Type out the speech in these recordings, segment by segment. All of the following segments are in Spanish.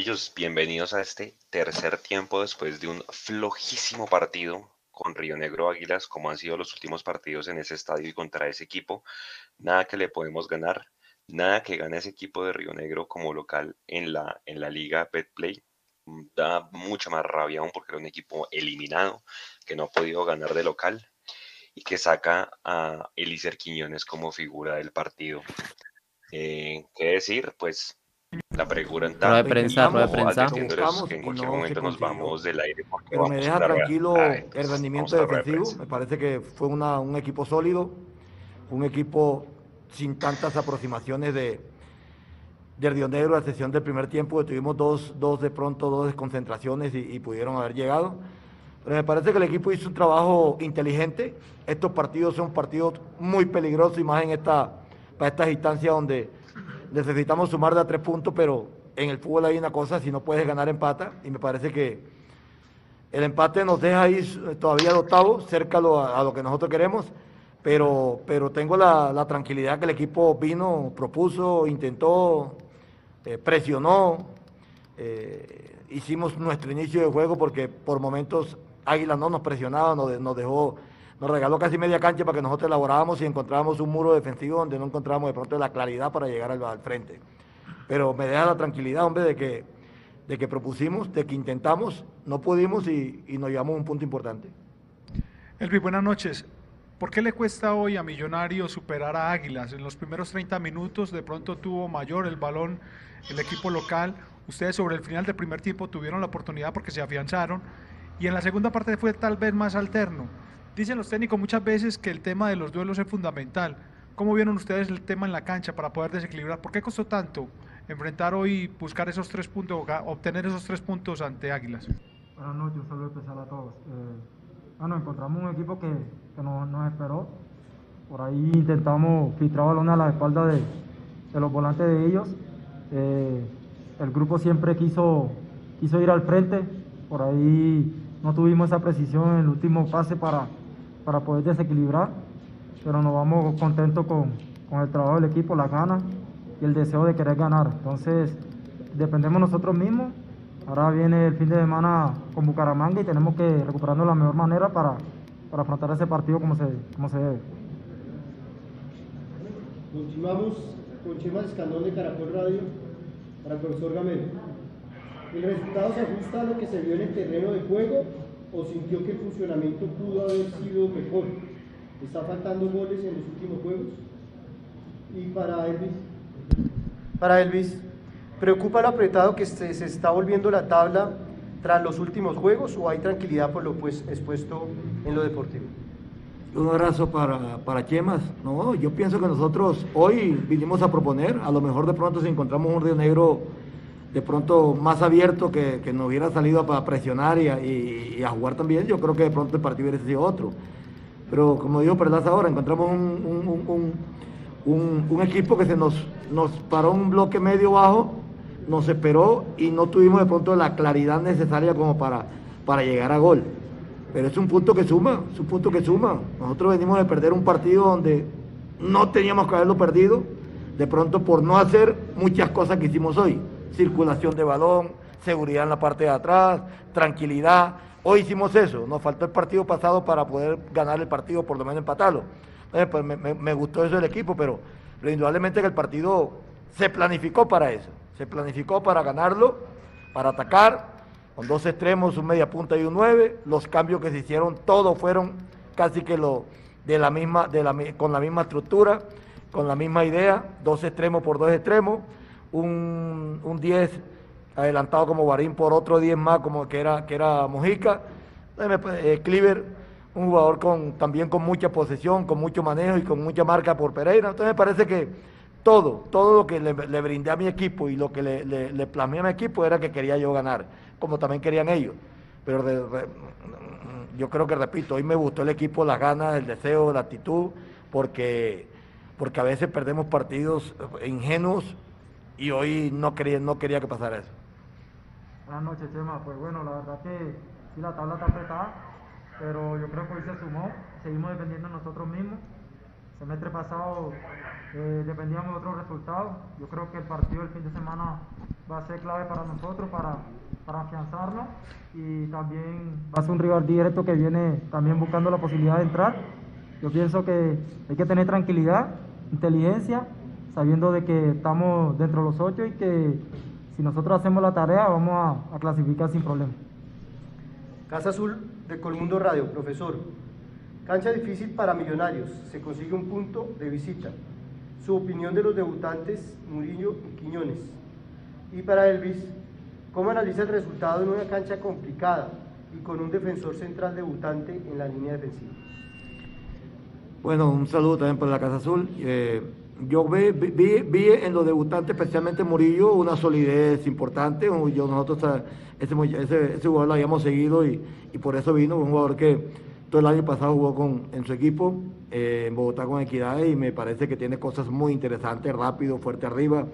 Domillos, bienvenidos a este tercer tiempo después de un flojísimo partido con Río Negro Águilas, como han sido los últimos partidos en ese estadio y contra ese equipo. Nada que le podemos ganar, nada que gane ese equipo de Río Negro como local en la, en la liga Betplay. Da mucha más rabia aún porque era un equipo eliminado, que no ha podido ganar de local y que saca a Elícer Quiñones como figura del partido. Eh, ¿Qué decir? Pues la pregunta. Rueda de prensa, rueda de prensa. que en cualquier momento nos vamos del aire. Pero me deja tranquilo el rendimiento defensivo. Me parece que fue una, un equipo sólido, un equipo sin tantas aproximaciones de, de Río Negro a sesión del primer tiempo, que tuvimos dos, dos de pronto, dos desconcentraciones y, y pudieron haber llegado. Pero me parece que el equipo hizo un trabajo inteligente. Estos partidos son partidos muy peligrosos y más en esta, para estas instancias donde necesitamos sumar de a tres puntos, pero en el fútbol hay una cosa, si no puedes ganar empata, y me parece que el empate nos deja ahí todavía de octavo, cerca a lo, que nosotros queremos, pero, pero tengo la, tranquilidad que el equipo vino, propuso, intentó, eh, presionó, eh, hicimos nuestro inicio de juego porque por momentos Águila no nos presionaba, nos dejó nos regaló casi media cancha para que nosotros elaboráramos y encontrábamos un muro defensivo donde no encontrábamos de pronto la claridad para llegar al, frente. Pero me deja la tranquilidad, hombre, de que, de que propusimos, de que intentamos, no pudimos y, nos llevamos a un punto importante. Elvi, buenas noches. ¿Por qué le cuesta hoy a Millonarios superar a Águilas? En los primeros 30 minutos de pronto tuvo mayor el balón el equipo local. Ustedes sobre el final del primer tiempo tuvieron la oportunidad porque se afianzaron. Y en la segunda parte fue tal vez más alterno. Dicen los técnicos muchas veces que el tema de los duelos es fundamental. ¿Cómo vieron ustedes el tema en la cancha para poder desequilibrar? ¿Por qué costó tanto enfrentar hoy, buscar esos tres puntos, obtener esos tres puntos ante Águilas? Buenas noches, saludo especial a todos. Eh, bueno, encontramos un equipo que, que nos, esperó. Por ahí intentamos filtrar balón a la espalda de, de los volantes de ellos. Eh, el grupo siempre quiso, quiso ir al frente. Por ahí no tuvimos esa precisión en el último pase para, para poder desequilibrar, pero nos vamos contentos con, con el trabajo del equipo, las ganas y el deseo de querer ganar. Entonces, dependemos nosotros mismos. Ahora viene el fin de semana con Bucaramanga y tenemos que recuperarnos de la mejor manera para, para afrontar ese partido como se, como se debe. Continuamos con Chema Escandón de Caracol Radio para el profesor Gamero. ¿El resultado se ajusta a lo que se vio en el terreno de juego o sintió que el funcionamiento pudo haber sido mejor? ¿Está faltando goles en los últimos juegos? Y para Elvis. Para Elvis, ¿preocupa lo apretado que se, se está volviendo la tabla tras los últimos juegos o hay tranquilidad por lo pues, expuesto en lo deportivo? Un abrazo para, para Chemas. No, yo pienso que nosotros hoy vinimos a proponer, a lo mejor de pronto si encontramos un Río Negro de pronto más abierto que, que nos hubiera salido para presionar y a, y, a, jugar también, yo creo que de pronto el partido hubiera sido otro. Pero como digo, perdás ahora, encontramos un, un, un, equipo que se nos, nos paró un bloque medio bajo, nos esperó y no tuvimos de pronto la claridad necesaria como para, para llegar a gol. Pero es un punto que suma, es un punto que suma. Nosotros venimos de perder un partido donde no teníamos que haberlo perdido, de pronto por no hacer muchas cosas que hicimos hoy circulación de balón, seguridad en la parte de atrás, tranquilidad. Hoy hicimos eso, nos faltó el partido pasado para poder ganar el partido, por lo menos empatarlo. pues me, gustó eso del equipo, pero, indudablemente que el partido se planificó para eso, se planificó para ganarlo, para atacar, con dos extremos, un media punta y un nueve. Los cambios que se hicieron, todos fueron casi que lo de la misma, de la, con la misma estructura, con la misma idea, dos extremos por dos extremos un, un 10 adelantado como Barín por otro 10 más como que era, que era Mojica. Eh, Cliver, un jugador con, también con mucha posesión, con mucho manejo y con mucha marca por Pereira. Entonces me parece que todo, todo lo que le, brindé a mi equipo y lo que le, le, plasmé a mi equipo era que quería yo ganar, como también querían ellos. Pero yo creo que, repito, hoy me gustó el equipo, las ganas, el deseo, la actitud, porque, porque a veces perdemos partidos ingenuos y hoy no quería, no quería que pasara eso. Buenas noches, Chema. Pues bueno, la verdad que sí, la tabla está apretada, pero yo creo que hoy se sumó, seguimos dependiendo de nosotros mismos. El semestre pasado eh, dependíamos de otros resultados. Yo creo que el partido del fin de semana va a ser clave para nosotros, para, para afianzarnos y también va a ser un rival directo que viene también buscando la posibilidad de entrar. Yo pienso que hay que tener tranquilidad, inteligencia, sabiendo de que estamos dentro de los ocho y que si nosotros hacemos la tarea vamos a, a clasificar sin problema. Casa Azul de Colmundo Radio, profesor. Cancha difícil para Millonarios, se consigue un punto de visita. Su opinión de los debutantes Murillo y Quiñones. Y para Elvis, ¿cómo analiza el resultado en una cancha complicada y con un defensor central debutante en la línea defensiva? Bueno, un saludo también para la Casa Azul. Eh, yo vi, vi, vi, en los debutantes, especialmente Murillo, una solidez importante. Yo, nosotros ese, ese, jugador lo habíamos seguido y, y, por eso vino, un jugador que todo el año pasado jugó con, en su equipo, eh, en Bogotá con Equidad, y me parece que tiene cosas muy interesantes, rápido, fuerte arriba,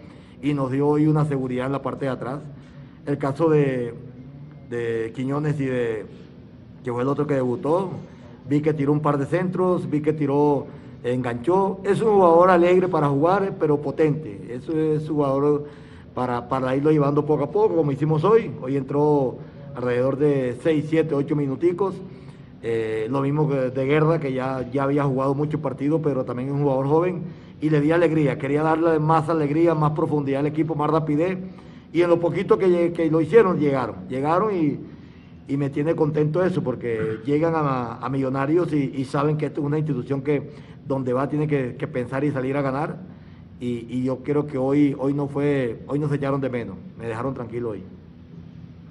y nos dio hoy una seguridad en la parte de atrás. El caso de, de Quiñones y de que fue el otro que debutó, vi que tiró un par de centros, vi que tiró, enganchó. Es un jugador alegre para jugar, pero potente. Eso es un jugador para, para irlo llevando poco a poco, como hicimos hoy. Hoy entró alrededor de 6, 7, 8 minuticos. Eh, lo mismo que de Guerra, que ya, ya había jugado muchos partidos, pero también es un jugador joven. Y le di alegría, quería darle más alegría, más profundidad al equipo, más rapidez. Y en lo poquito que, que lo hicieron, llegaron. Llegaron y, me tiene contento eso, porque llegan a, a Millonarios y, y, saben que esto es una institución que donde va tiene que, pensar y salir a ganar. Y, yo creo que hoy, hoy no fue, hoy no se echaron de menos, me dejaron tranquilo hoy.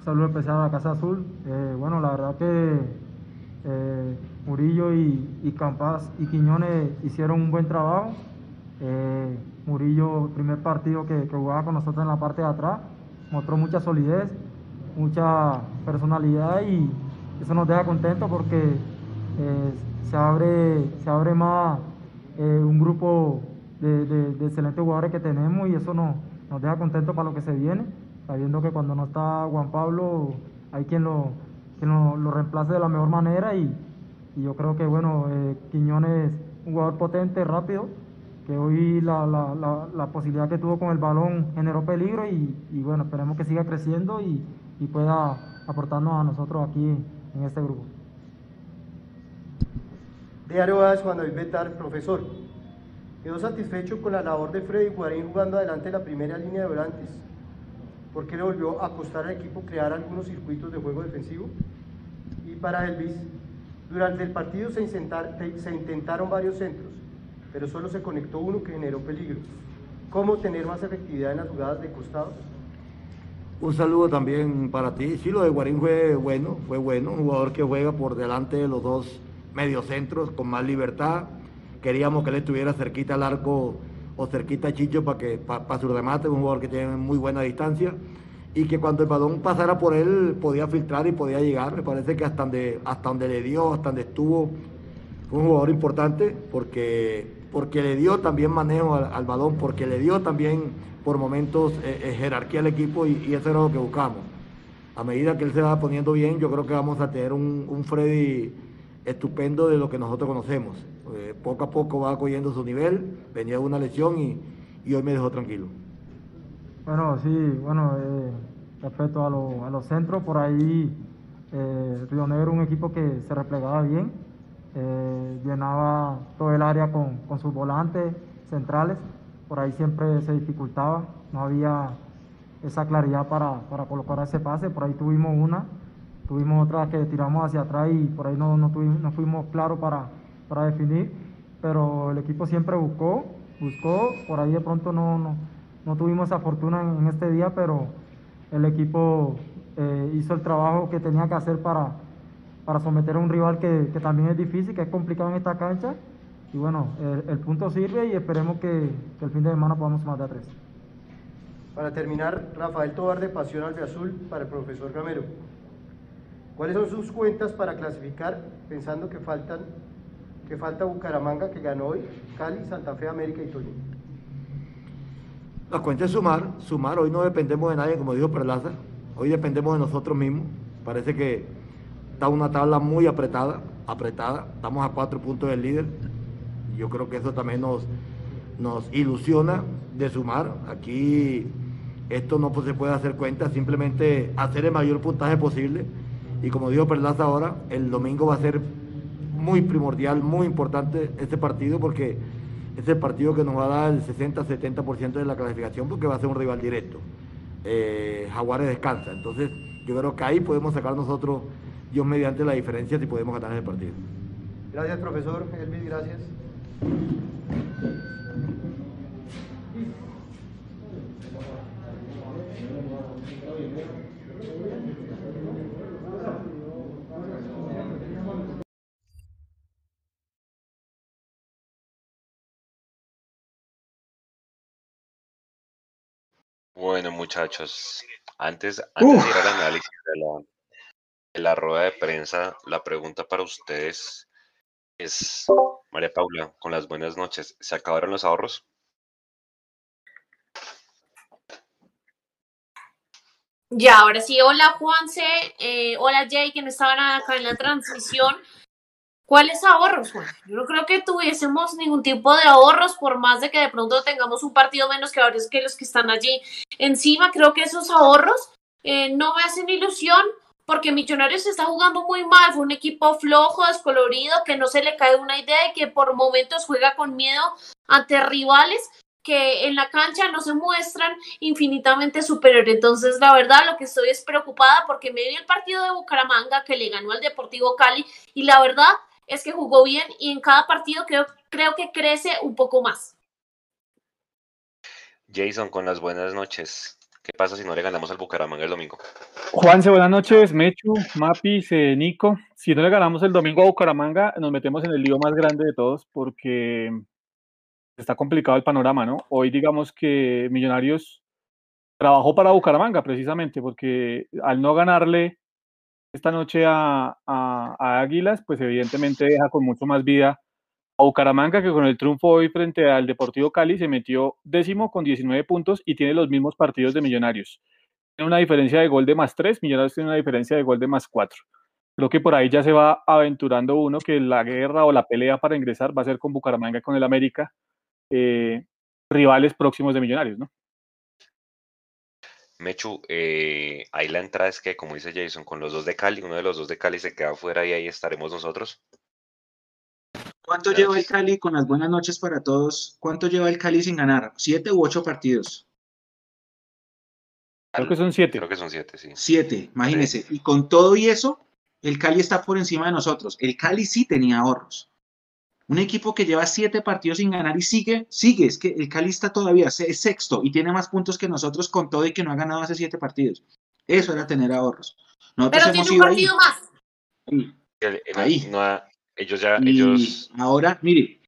Saludos especial a la Casa Azul. Eh, bueno, la verdad que eh, Murillo y, y, Campas y Quiñones hicieron un buen trabajo. Eh, Murillo, primer partido que, que jugaba con nosotros en la parte de atrás, mostró mucha solidez, mucha personalidad y eso nos deja contentos porque eh, se, abre, se abre más eh, un grupo de, de, excelentes jugadores que tenemos y eso nos, nos deja contentos para lo que se viene, sabiendo que cuando no está Juan Pablo hay quien lo, quien lo, lo reemplace de la mejor manera y, y yo creo que bueno, eh, Quiñones es un jugador potente, rápido, que hoy la, la, la, la, posibilidad que tuvo con el balón generó peligro y, y bueno, esperemos que siga creciendo y, y pueda aportarnos a nosotros aquí en este grupo. Diario A Juan David Betar, profesor. Quedó satisfecho con la labor de Freddy Guarín jugando adelante la primera línea de volantes. ¿Por qué le volvió a costar al equipo crear algunos circuitos de juego defensivo? Y para Elvis, durante el partido se, se intentaron varios centros, pero solo se conectó uno que generó peligro. ¿Cómo tener más efectividad en las jugadas de costados? Un saludo también para ti. Sí, lo de Guarín fue bueno, fue bueno. Un jugador que juega por delante de los dos mediocentros con más libertad. Queríamos que él estuviera cerquita al arco o cerquita a Chicho para que para pa su remate. Un jugador que tiene muy buena distancia y que cuando el balón pasara por él podía filtrar y podía llegar. Me parece que hasta donde, hasta donde le dio, hasta donde estuvo, fue un jugador importante porque, porque le dio también manejo al, al balón, porque le dio también por momentos eh, eh, jerarquía al equipo y, eso era lo que buscamos. A medida que él se va poniendo bien, yo creo que vamos a tener un, un Freddy estupendo de lo que nosotros conocemos. Eh, poco a poco va cogiendo su nivel, venía una lesión y, hoy me dejó tranquilo. Bueno, sí, bueno, eh, respecto a, lo, a, los centros, por ahí eh, Río Negro un equipo que se replegaba bien, llenaba todo el área con, sus volantes centrales por ahí siempre se dificultaba, no había esa claridad para colocar ese pase, por ahí tuvimos una, tuvimos otra que tiramos hacia atrás y por ahí no, no, tuvimos, no fuimos claros para, para definir, pero el equipo siempre buscó, buscó, por ahí de pronto no, no, no tuvimos esa fortuna en, en, este día, pero el equipo eh, hizo el trabajo que tenía que hacer para, para someter a un rival que, que también es difícil, que es complicado en esta cancha y bueno, el, punto sirve y esperemos que, el fin de semana podamos más tres. Para terminar, Rafael Tobar de Pasión Albiazul para el profesor Gamero. ¿Cuáles son sus cuentas para clasificar pensando que faltan que falta Bucaramanga que ganó hoy, Cali, Santa Fe, América y Tolima? La cuenta es sumar, sumar, hoy no dependemos de nadie, como dijo Perlaza, hoy dependemos de nosotros mismos. Parece que está una tabla muy apretada, apretada, estamos a cuatro puntos del líder, yo creo que eso también nos, nos ilusiona de sumar. Aquí esto no se puede hacer cuenta, simplemente hacer el mayor puntaje posible. Y como dijo Perlaza ahora, el domingo va a ser muy primordial, muy importante este partido porque es el partido que nos va a dar el 60-70% de la clasificación porque va a ser un rival directo. Eh, Jaguares descansa. Entonces, yo creo que ahí podemos sacar nosotros, Dios mediante la diferencia, si podemos ganar el partido. Gracias, profesor. Elvis, gracias. Bueno, muchachos, antes, antes de ir al análisis de la, de la rueda de prensa, la pregunta para ustedes es, María Paula, con las buenas noches, ¿se acabaron los ahorros? Ya, ahora sí, hola Juanse, eh, hola Jay, que no estaban acá en la transmisión. ¿Cuáles ahorros, Juan? Yo no creo que tuviésemos ningún tipo de ahorros, por más de que de pronto tengamos un partido menos que varios que los que están allí encima. Creo que esos ahorros eh, no me hacen ilusión porque Millonarios está jugando muy mal. Fue un equipo flojo, descolorido, que no se le cae una idea y que por momentos juega con miedo ante rivales que en la cancha no se muestran infinitamente superior. Entonces, la verdad, lo que estoy es preocupada porque me vi el partido de Bucaramanga que le ganó al Deportivo Cali y la verdad es que jugó bien y en cada partido creo, creo que crece un poco más. Jason, con las buenas noches. ¿Qué pasa si no le ganamos al Bucaramanga el domingo? Juanse, buenas noches. Mechu, Mapis, Nico. Si no le ganamos el domingo a Bucaramanga, nos metemos en el lío más grande de todos porque está complicado el panorama, ¿no? Hoy digamos que Millonarios trabajó para Bucaramanga precisamente porque al no ganarle esta noche a, Águilas, pues evidentemente deja con mucho más vida a Bucaramanga, que con el triunfo hoy frente al Deportivo Cali se metió décimo con 19 puntos y tiene los mismos partidos de Millonarios. Tiene una diferencia de gol de más 3, Millonarios tiene una diferencia de gol de más 4. Creo que por ahí ya se va aventurando uno que la guerra o la pelea para ingresar va a ser con Bucaramanga, con el América, eh, rivales próximos de Millonarios, ¿no? Mechu, eh, ahí la entrada es que, como dice Jason, con los dos de Cali, uno de los dos de Cali se queda afuera y ahí estaremos nosotros. ¿Cuánto lleva el Cali con las buenas noches para todos? ¿Cuánto lleva el Cali sin ganar? ¿Siete u ocho partidos? Creo que son siete. Creo que son siete, sí. Siete, imagínense. Y con todo y eso, el Cali está por encima de nosotros. El Cali sí tenía ahorros. Un equipo que lleva siete partidos sin ganar y sigue, sigue, es que el Cali está todavía es sexto y tiene más puntos que nosotros con todo y que no ha ganado hace siete partidos. Eso era tener ahorros. Nosotros Pero tiene un partido más. Ahí. ellos ya, ellos... Ahora, mire,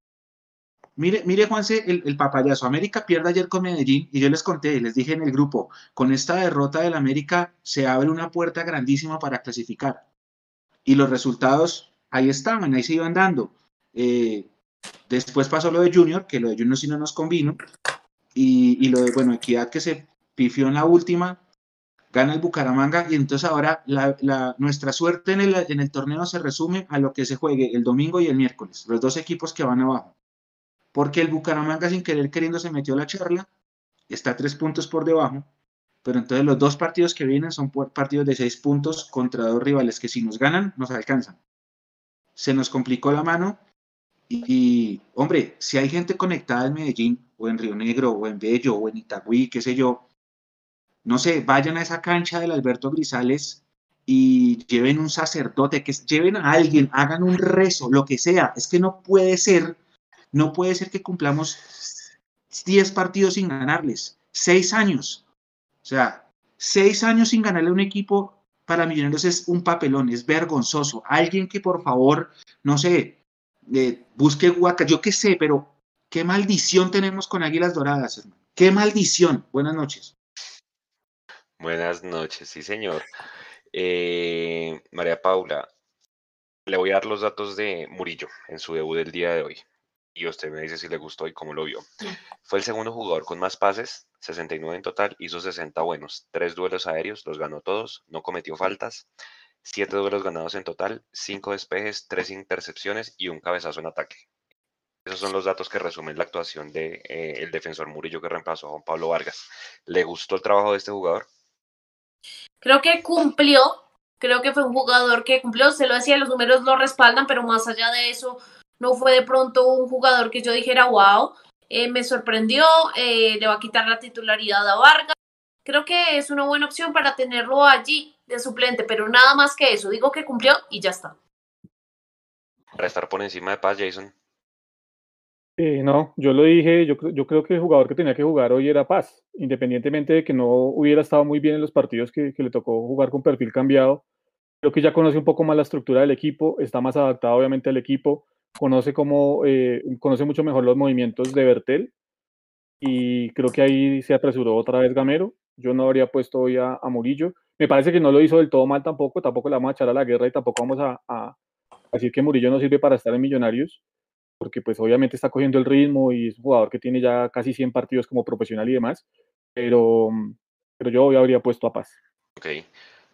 Mire, mire, Juanse, el, el, papayazo. América pierde ayer con Medellín y yo les conté, les dije en el grupo, con esta derrota del América se abre una puerta grandísima para clasificar. Y los resultados ahí estaban, ahí se iban dando. Eh, después pasó lo de Junior, que lo de Junior sí no nos convino. Y, lo de, bueno, Equidad que se pifió en la última, gana el Bucaramanga. Y entonces ahora nuestra suerte en el, en el torneo se resume a lo que se juegue el domingo y el miércoles, los dos equipos que van abajo. Porque el Bucaramanga, sin querer queriendo, se metió a la charla, está tres puntos por debajo. Pero entonces los dos partidos que vienen son partidos de seis puntos contra dos rivales que si nos ganan, nos alcanzan. Se nos complicó la mano y, hombre, si hay gente conectada en Medellín, o en Río Negro, o en Bello, o en Itagüí, qué sé yo, no sé, vayan a esa cancha del Alberto Grisales y lleven un sacerdote, que lleven a alguien, hagan un rezo, lo que sea. Es que no puede ser, no puede ser que cumplamos 10 partidos sin ganarles, 6 años. O sea, 6 años sin ganarle a un equipo para Millonarios es un papelón, es vergonzoso. Alguien que por favor, no sé, busque Huaca, yo qué sé, pero qué maldición tenemos con Águilas Doradas, hermano. Qué maldición. Buenas noches. Buenas noches, sí, señor. Eh, María Paula, le voy a dar los datos de Murillo en su debut del día de hoy. Y usted me dice si le gustó y cómo lo vio. Fue el segundo jugador con más pases, 69 en total, hizo 60 buenos, tres duelos aéreos, los ganó todos, no cometió faltas, Siete duelos ganados en total, cinco despejes, tres intercepciones y un cabezazo en ataque. Esos son los datos que resumen la actuación del de, el defensor Murillo que reemplazó a Juan Pablo Vargas. ¿Le gustó el trabajo de este jugador? Creo que cumplió, creo que fue un jugador que cumplió, se lo decía, los números lo respaldan, pero más allá de eso, no fue de pronto un jugador que yo dijera, wow, eh, me sorprendió, eh, le va a quitar la titularidad a Vargas. Creo que es una buena opción para tenerlo allí de suplente, pero nada más que eso, digo que cumplió y ya está. Para estar por encima de Paz, Jason. Eh, no, yo lo dije, yo, yo, creo que el jugador que tenía que jugar hoy era Paz, independientemente de que no hubiera estado muy bien en los partidos que, que, le tocó jugar con perfil cambiado. Creo que ya conoce un poco más la estructura del equipo, está más adaptado obviamente al equipo, conoce, cómo, eh, conoce mucho mejor los movimientos de Bertel y creo que ahí se apresuró otra vez Gamero. Yo no habría puesto hoy a, a Murillo. Me parece que no lo hizo del todo mal tampoco, tampoco le vamos a echar a la guerra y tampoco vamos a, decir que Murillo no sirve para estar en Millonarios porque pues obviamente está cogiendo el ritmo y es un jugador que tiene ya casi 100 partidos como profesional y demás, pero, pero yo hoy habría puesto a Paz. Ok,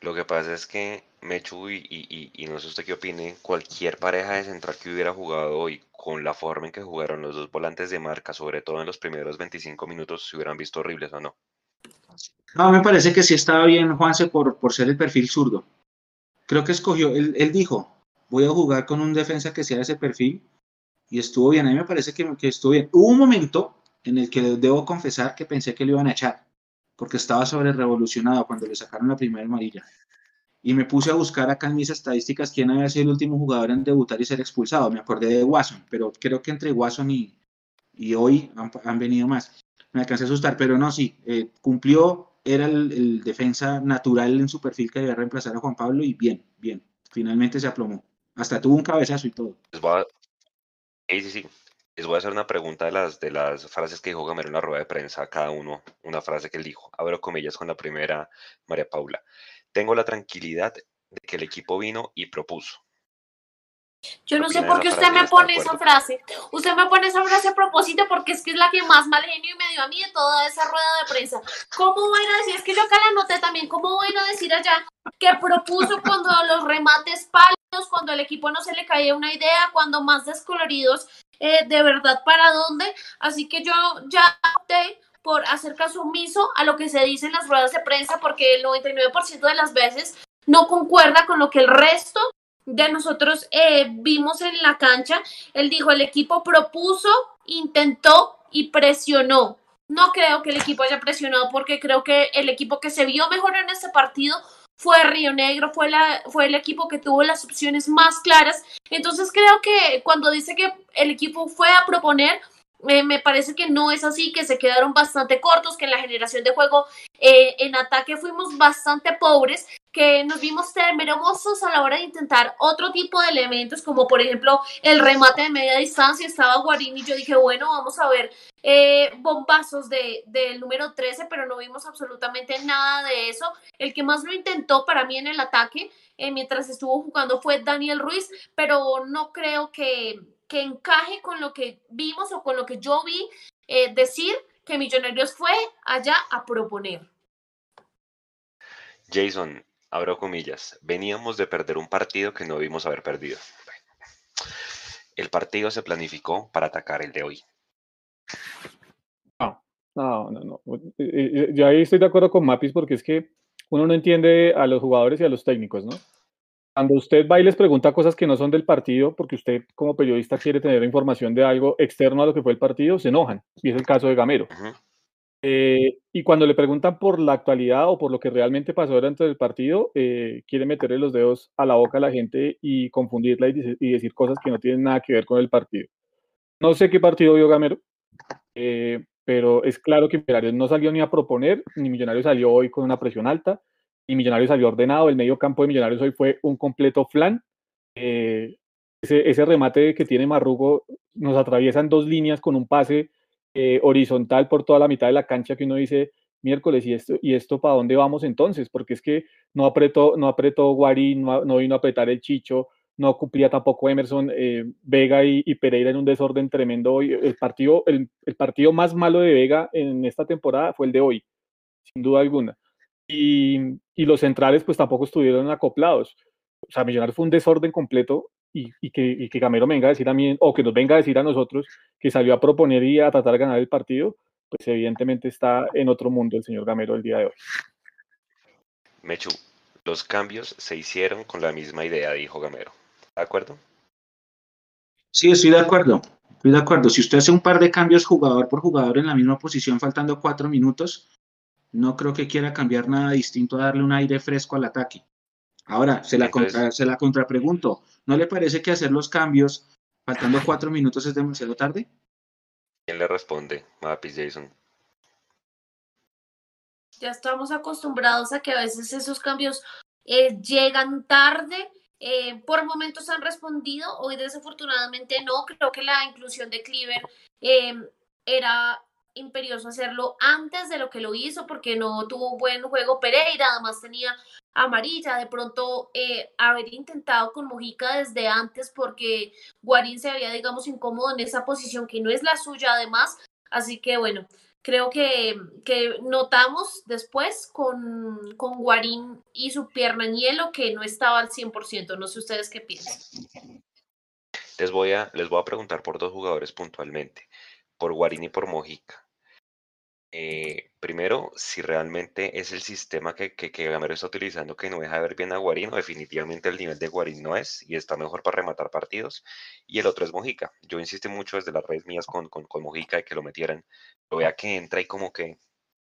lo que pasa es que Mechu y, y, no sé usted qué opine, cualquier pareja de central que hubiera jugado hoy con la forma en que jugaron los dos volantes de marca, sobre todo en los primeros 25 minutos, se hubieran visto horribles o no. No, me parece que sí estaba bien Juanse por, por ser el perfil zurdo. Creo que escogió, él, él dijo, voy a jugar con un defensa que sea ese perfil y estuvo bien. A mí me parece que, que, estuvo bien. Hubo un momento en el que debo confesar que pensé que lo iban a echar, porque estaba sobre revolucionado cuando le sacaron la primera amarilla. Y me puse a buscar acá en mis estadísticas quién había sido el último jugador en debutar y ser expulsado. Me acordé de Watson, pero creo que entre Watson y, y hoy han, han, venido más. Me alcancé a asustar, pero no, sí, eh, cumplió, era el, defensa natural en su perfil que debía reemplazar a Juan Pablo y bien, bien. Finalmente se aplomó. Hasta tuvo un cabezazo y todo. Sí, sí, sí. Les voy a hacer una pregunta de las, de las frases que dijo Gamero en la rueda de prensa, cada uno, una frase que él dijo. Abro comillas con la primera, María Paula. Tengo la tranquilidad de que el equipo vino y propuso. Yo no sé por qué usted me pone esa frase. Usted me pone esa frase a propósito porque es que es la que más mal genio me dio a mí de toda esa rueda de prensa. ¿Cómo voy a decir? Es que yo acá la noté también. ¿Cómo voy a decir allá que propuso cuando los remates pálidos, cuando el equipo no se le caía una idea, cuando más descoloridos, eh, de verdad, ¿para dónde? Así que yo ya opté por hacer caso omiso a lo que se dice en las ruedas de prensa porque el 99% de las veces no concuerda con lo que el resto de nosotros eh, vimos en la cancha. Él dijo, el equipo propuso, intentó y presionó. No creo que el equipo haya presionado porque creo que el equipo que se vio mejor en este partido fue Río Negro, fue, la, fue el equipo que tuvo las opciones más claras. Entonces creo que cuando dice que el equipo fue a proponer, me parece que no es así, que se quedaron bastante cortos, que en la generación de juego eh, en ataque fuimos bastante pobres, que nos vimos temerosos a la hora de intentar otro tipo de elementos, como por ejemplo el remate de media distancia, estaba Guarín y yo dije, bueno, vamos a ver eh, bombazos del de, número 13, pero no vimos absolutamente nada de eso. El que más lo intentó para mí en el ataque, eh, mientras estuvo jugando, fue Daniel Ruiz, pero no creo que, que encaje con lo que vimos o con lo que yo vi eh, decir que Millonarios fue allá a proponer. Jason, abro comillas, veníamos de perder un partido que no vimos haber perdido. El partido se planificó para atacar el de hoy. No, no, no, no. Yo ahí estoy de acuerdo con Mapis porque es que uno no entiende a los jugadores y a los técnicos, ¿no? Cuando usted va y les pregunta cosas que no son del partido, porque usted como periodista quiere tener información de algo externo a lo que fue el partido, se enojan. Y es el caso de Gamero. Uh -huh. eh, y cuando le preguntan por la actualidad o por lo que realmente pasó durante el partido, eh, quiere meterle los dedos a la boca a la gente y confundirla y, y, decir cosas que no tienen nada que ver con el partido. No sé qué partido vio Gamero, eh, pero es claro que Millonarios no salió ni a proponer, ni Millonarios salió hoy con una presión alta y Millonarios salió ordenado. El medio campo de Millonarios hoy fue un completo flan. Eh, ese, remate que tiene Marrugo nos atraviesa en dos líneas con un pase eh, horizontal por toda la mitad de la cancha que uno dice miércoles y esto y esto para dónde vamos entonces porque es que no apretó no apretó Guarín no, no vino a apretar el Chicho no cumplía tampoco Emerson eh, Vega y, Pereira en un desorden tremendo el partido el, el partido más malo de Vega en esta temporada fue el de hoy sin duda alguna y, y, los centrales pues tampoco estuvieron acoplados. O sea, Millonarios fue un desorden completo y, que, y que Gamero venga a decir a mí, o que nos venga a decir a nosotros que salió a proponer y a tratar de ganar el partido, pues evidentemente está en otro mundo el señor Gamero el día de hoy. Mechu, los cambios se hicieron con la misma idea, dijo Gamero. ¿De acuerdo? Sí, estoy de acuerdo. Estoy de acuerdo. Si usted hace un par de cambios jugador por jugador en la misma posición, faltando cuatro minutos, no creo que quiera cambiar nada distinto a darle un aire fresco al ataque. Ahora, se la, contra, se la contrapregunto. ¿No le parece que hacer los cambios faltando cuatro minutos es demasiado tarde? ¿Quién le responde? Mapis Jason. Ya estamos acostumbrados a que a veces esos cambios eh, llegan tarde. Eh, por momentos han respondido, hoy desafortunadamente no. Creo que la inclusión de Cleaver eh, era imperioso hacerlo antes de lo que lo hizo porque no tuvo un buen juego Pereira, además tenía amarilla, de pronto eh, haber intentado con Mojica desde antes porque Guarín se había, digamos, incómodo en esa posición que no es la suya además, así que bueno, creo que, que notamos después con, con Guarín y su pierna en hielo que no estaba al 100%, no sé ustedes qué piensan. Les voy a, les voy a preguntar por dos jugadores puntualmente, por Guarín y por Mojica. Eh, primero, si realmente es el sistema que, que, Gamero está utilizando que no deja de ver bien a Guarín, o definitivamente el nivel de Guarín no es, y está mejor para rematar partidos. Y el otro es Mojica. Yo insisto mucho desde las redes mías con, con, Mojica de que lo metieran. Lo vea que entra y como que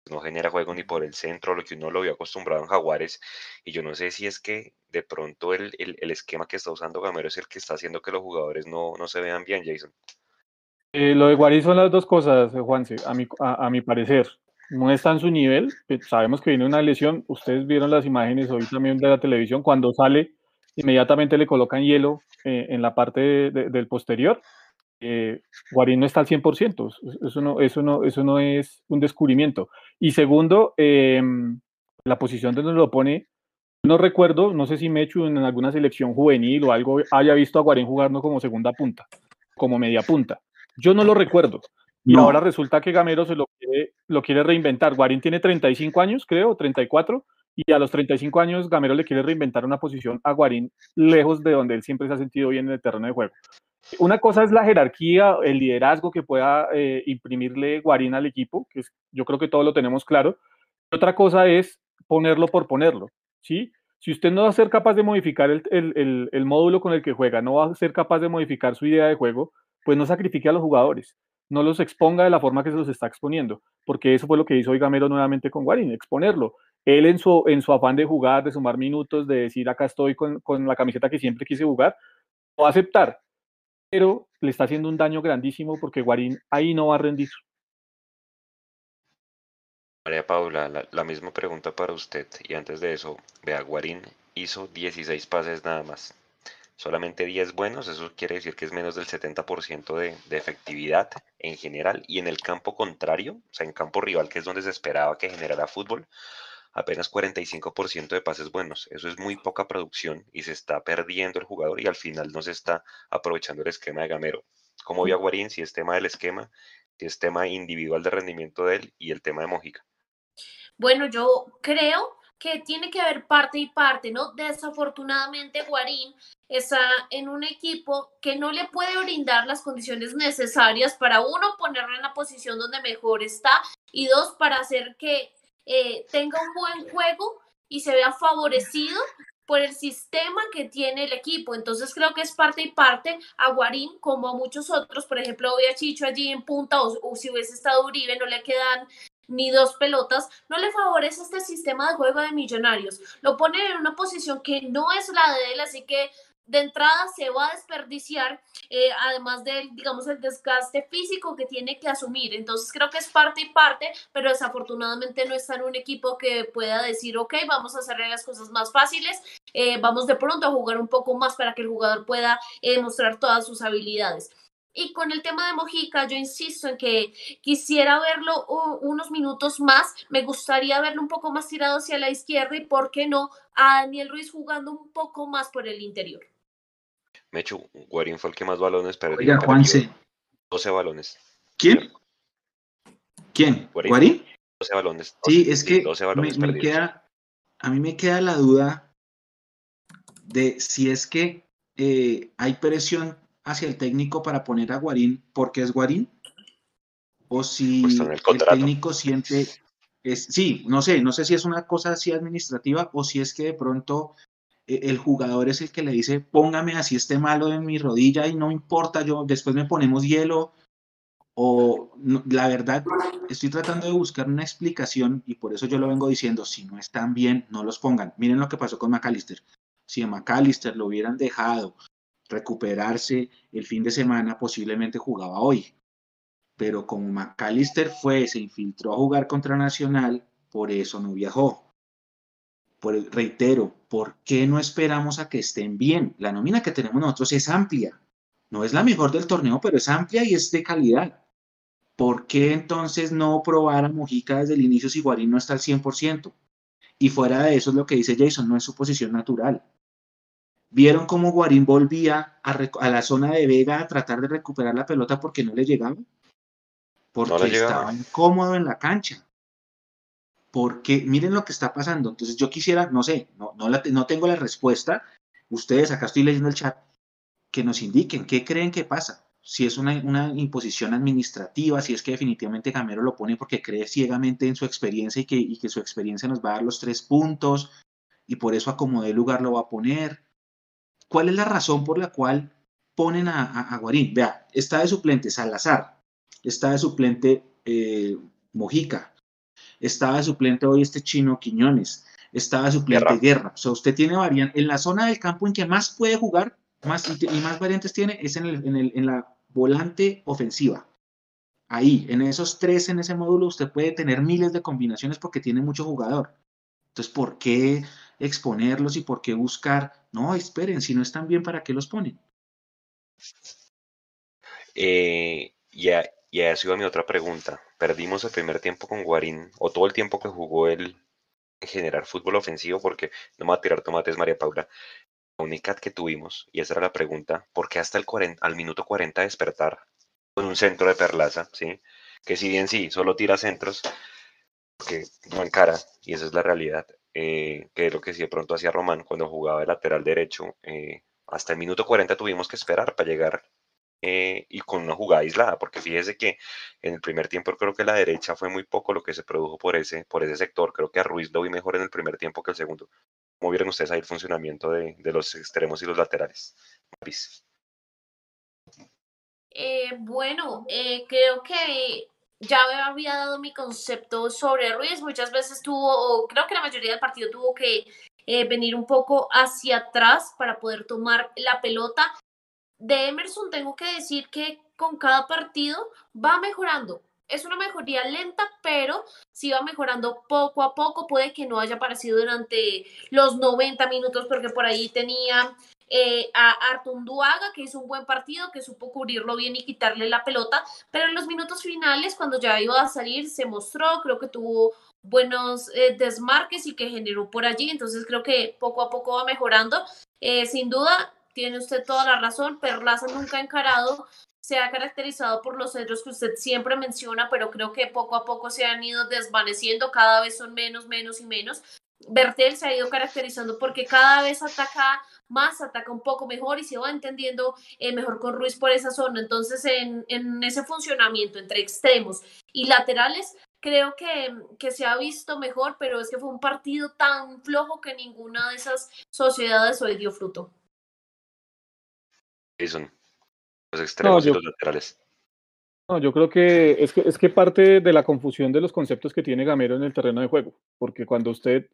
no genera juego ni por el centro, lo que uno lo vio acostumbrado en Jaguares. Y yo no sé si es que de pronto el, el, esquema que está usando Gamero es el que está haciendo que los jugadores no, no se vean bien, Jason. Eh, lo de Guarín son las dos cosas, eh, Juanse, a mi, a, mi parecer. No está en su nivel, pues, sabemos que viene una lesión, ustedes vieron las imágenes hoy también de la televisión, cuando sale, inmediatamente le colocan hielo eh, en la parte del posterior. Guarín no está al 100%, eso no, eso, no, eso no es un descubrimiento. Y segundo, em, la posición donde lo pone, no recuerdo, no sé si Mechu en alguna selección juvenil o algo haya visto a Guarín jugando como segunda punta, como media punta. Yo no lo recuerdo. Y ahora resulta que Gamero se lo quiere, lo quiere reinventar. Guarín tiene 35 años, creo, 34, y a los 35 años Gamero le quiere reinventar una posición a Guarín lejos de donde él siempre se ha sentido bien en el terreno de juego. Una cosa es la jerarquía, el liderazgo que pueda eh, imprimirle Guarín al equipo, que yo creo que todos lo tenemos claro. Otra cosa es ponerlo por ponerlo, ¿sí? Si usted no va a ser capaz de modificar el, el, el módulo con el que juega, no va a ser capaz de modificar su idea de juego, pues no sacrifique a los jugadores, no los exponga de la forma que se los está exponiendo, porque eso fue lo que hizo hoy Gamero nuevamente con Guarín, exponerlo. Él en su, en su afán de jugar, de sumar minutos, de decir acá estoy con, con la camiseta que siempre quise jugar, va a aceptar, pero le está haciendo un daño grandísimo porque Guarín ahí no va a rendir. María Paula, la, la, misma pregunta para usted. Y antes de eso, vea, Guarín hizo 16 pases nada más solamente 10 buenos, eso quiere decir que es menos del 70% de, de, efectividad en general. Y en el campo contrario, o sea, en campo rival, que es donde se esperaba que generara fútbol, apenas 45% de pases buenos. Eso es muy poca producción y se está perdiendo el jugador y al final no se está aprovechando el esquema de Gamero. Como vio Guarín, si es tema del esquema, si es tema individual de rendimiento de él y el tema de Mojica. Bueno, yo creo que tiene que haber parte y parte, ¿no? Desafortunadamente, Guarín está en un equipo que no le puede brindar las condiciones necesarias para, uno, ponerlo en la posición donde mejor está y dos, para hacer que eh, tenga un buen juego y se vea favorecido por el sistema que tiene el equipo. Entonces creo que es parte y parte a Guarín como a muchos otros. Por ejemplo, hoy Chicho allí en punta o, o si hubiese estado Uribe no le quedan ni dos pelotas, no le favorece este sistema de juego de millonarios. Lo pone en una posición que no es la de él, así que de entrada se va a desperdiciar, eh, además del, digamos, el desgaste físico que tiene que asumir. Entonces creo que es parte y parte, pero desafortunadamente no está en un equipo que pueda decir, ok, vamos a hacerle las cosas más fáciles, eh, vamos de pronto a jugar un poco más para que el jugador pueda eh, mostrar todas sus habilidades. Y con el tema de Mojica, yo insisto en que quisiera verlo unos minutos más. Me gustaría verlo un poco más tirado hacia la izquierda y, ¿por qué no?, a Daniel Ruiz jugando un poco más por el interior. Mechu, Guarín fue el que más balones perdió. Oiga, Juanse. 12 balones. ¿Quién? ¿Quién? ¿Guarín? 12 balones. sí, es que me, queda, a mí me queda la duda de si es que eh, hay presión hacia el técnico para poner a Guarín porque es Guarín, o si Pues el técnico siente, es, sí, no sé, no sé si es una cosa así administrativa o si es que de pronto eh, el jugador es el que le dice, póngame así esté malo en mi rodilla y no importa, yo después me ponemos hielo. O no, la verdad, estoy tratando de buscar una explicación y por eso yo lo vengo diciendo, si no están bien, no los pongan. Miren lo que pasó con McAllister. Si a McAllister lo hubieran dejado recuperarse el fin de semana, posiblemente jugaba hoy. Pero como McAllister fue, se infiltró a jugar contra Nacional, por eso no viajó. Por, reitero, ¿por qué no esperamos a que estén bien? La nómina que tenemos nosotros es amplia. No es la mejor del torneo, pero es amplia y es de calidad. ¿Por qué entonces no probar a Mojica desde el inicio si Guarín no está al 100%? Y fuera de eso es lo que dice Jason, no es su posición natural. ¿Vieron cómo Guarín volvía a, a la zona de Vega a tratar de recuperar la pelota porque no le llegaba? Porque llegaba. estaba incómodo en la cancha. Porque miren lo que está pasando. Entonces yo quisiera, no sé, no, no, la no tengo la respuesta. Ustedes, acá estoy leyendo el chat, que nos indiquen qué creen que pasa. Si es una, una imposición administrativa, si es que definitivamente Gamero lo pone porque cree ciegamente en su experiencia y que, y que su experiencia nos va a dar los tres puntos y por eso acomodé el lugar lo va a poner. ¿Cuál es la razón por la cual ponen a, a- a Guarín? Vea, está de suplente Salazar, está de suplente eh, Mojica, estaba de suplente hoy este chino Quiñones, estaba de suplente Guerra. Guerra. O sea, usted tiene variantes. En la zona del campo en que más puede jugar más, y, y más variantes tiene es en, el, en, el, en la volante ofensiva. Ahí, en esos tres, en ese módulo, usted puede tener miles de combinaciones porque tiene mucho jugador. Entonces, ¿por qué exponerlos y por qué buscar? No, esperen, si no están bien, ¿para qué los ponen? Eh, y, a, y a eso iba mi otra pregunta. Perdimos el primer tiempo con Guarín, o todo el tiempo que jugó él en generar fútbol ofensivo, porque no me va a tirar tomates María Paula. La única que tuvimos, y esa era la pregunta, ¿por qué hasta el 40, al minuto 40 despertar con un centro de Perlaza? ¿sí? Que si bien sí, solo tira centros, que no encara, y esa es la realidad, eh, que es lo que sí de pronto hacía Román cuando jugaba de lateral derecho. eh, hasta el minuto 40 tuvimos que esperar para llegar eh, y con una jugada aislada, porque fíjese que en el primer tiempo creo que la derecha fue muy poco lo que se produjo por ese, por ese sector. Creo que a Ruiz lo vi mejor en el primer tiempo que el segundo. ¿Cómo vieron ustedes ahí el funcionamiento de, de los extremos y los laterales? Mapis. Eh, bueno, creo que ya había dado mi concepto sobre Ruiz. Muchas veces tuvo, creo que la mayoría del partido tuvo que eh, venir un poco hacia atrás para poder tomar la pelota. De Emerson tengo que decir que con cada partido va mejorando. Es una mejoría lenta, pero sí va mejorando poco a poco. Puede que no haya aparecido durante los 90 minutos porque por ahí tenía eh, a Artunduaga, que hizo un buen partido, que supo cubrirlo bien y quitarle la pelota, pero en los minutos finales, cuando ya iba a salir, se mostró, creo que tuvo buenos eh, desmarques y que generó por allí, entonces creo que poco a poco va mejorando. Eh, sin duda, tiene usted toda la razón, Perlaza nunca ha encarado, se ha caracterizado por los centros que usted siempre menciona, pero creo que poco a poco se han ido desvaneciendo, cada vez son menos, menos y menos. Bertel se ha ido caracterizando porque cada vez ataca más, ataca un poco mejor y se va entendiendo eh, mejor con Ruiz por esa zona. Entonces, en, en, ese funcionamiento entre extremos y laterales, creo que, que, se ha visto mejor, pero es que fue un partido tan flojo que ninguna de esas sociedades hoy dio fruto. Jason, los extremos No, yo- y los laterales. No, yo creo que es, que es que parte de la confusión de los conceptos que tiene Gamero en el terreno de juego, porque cuando usted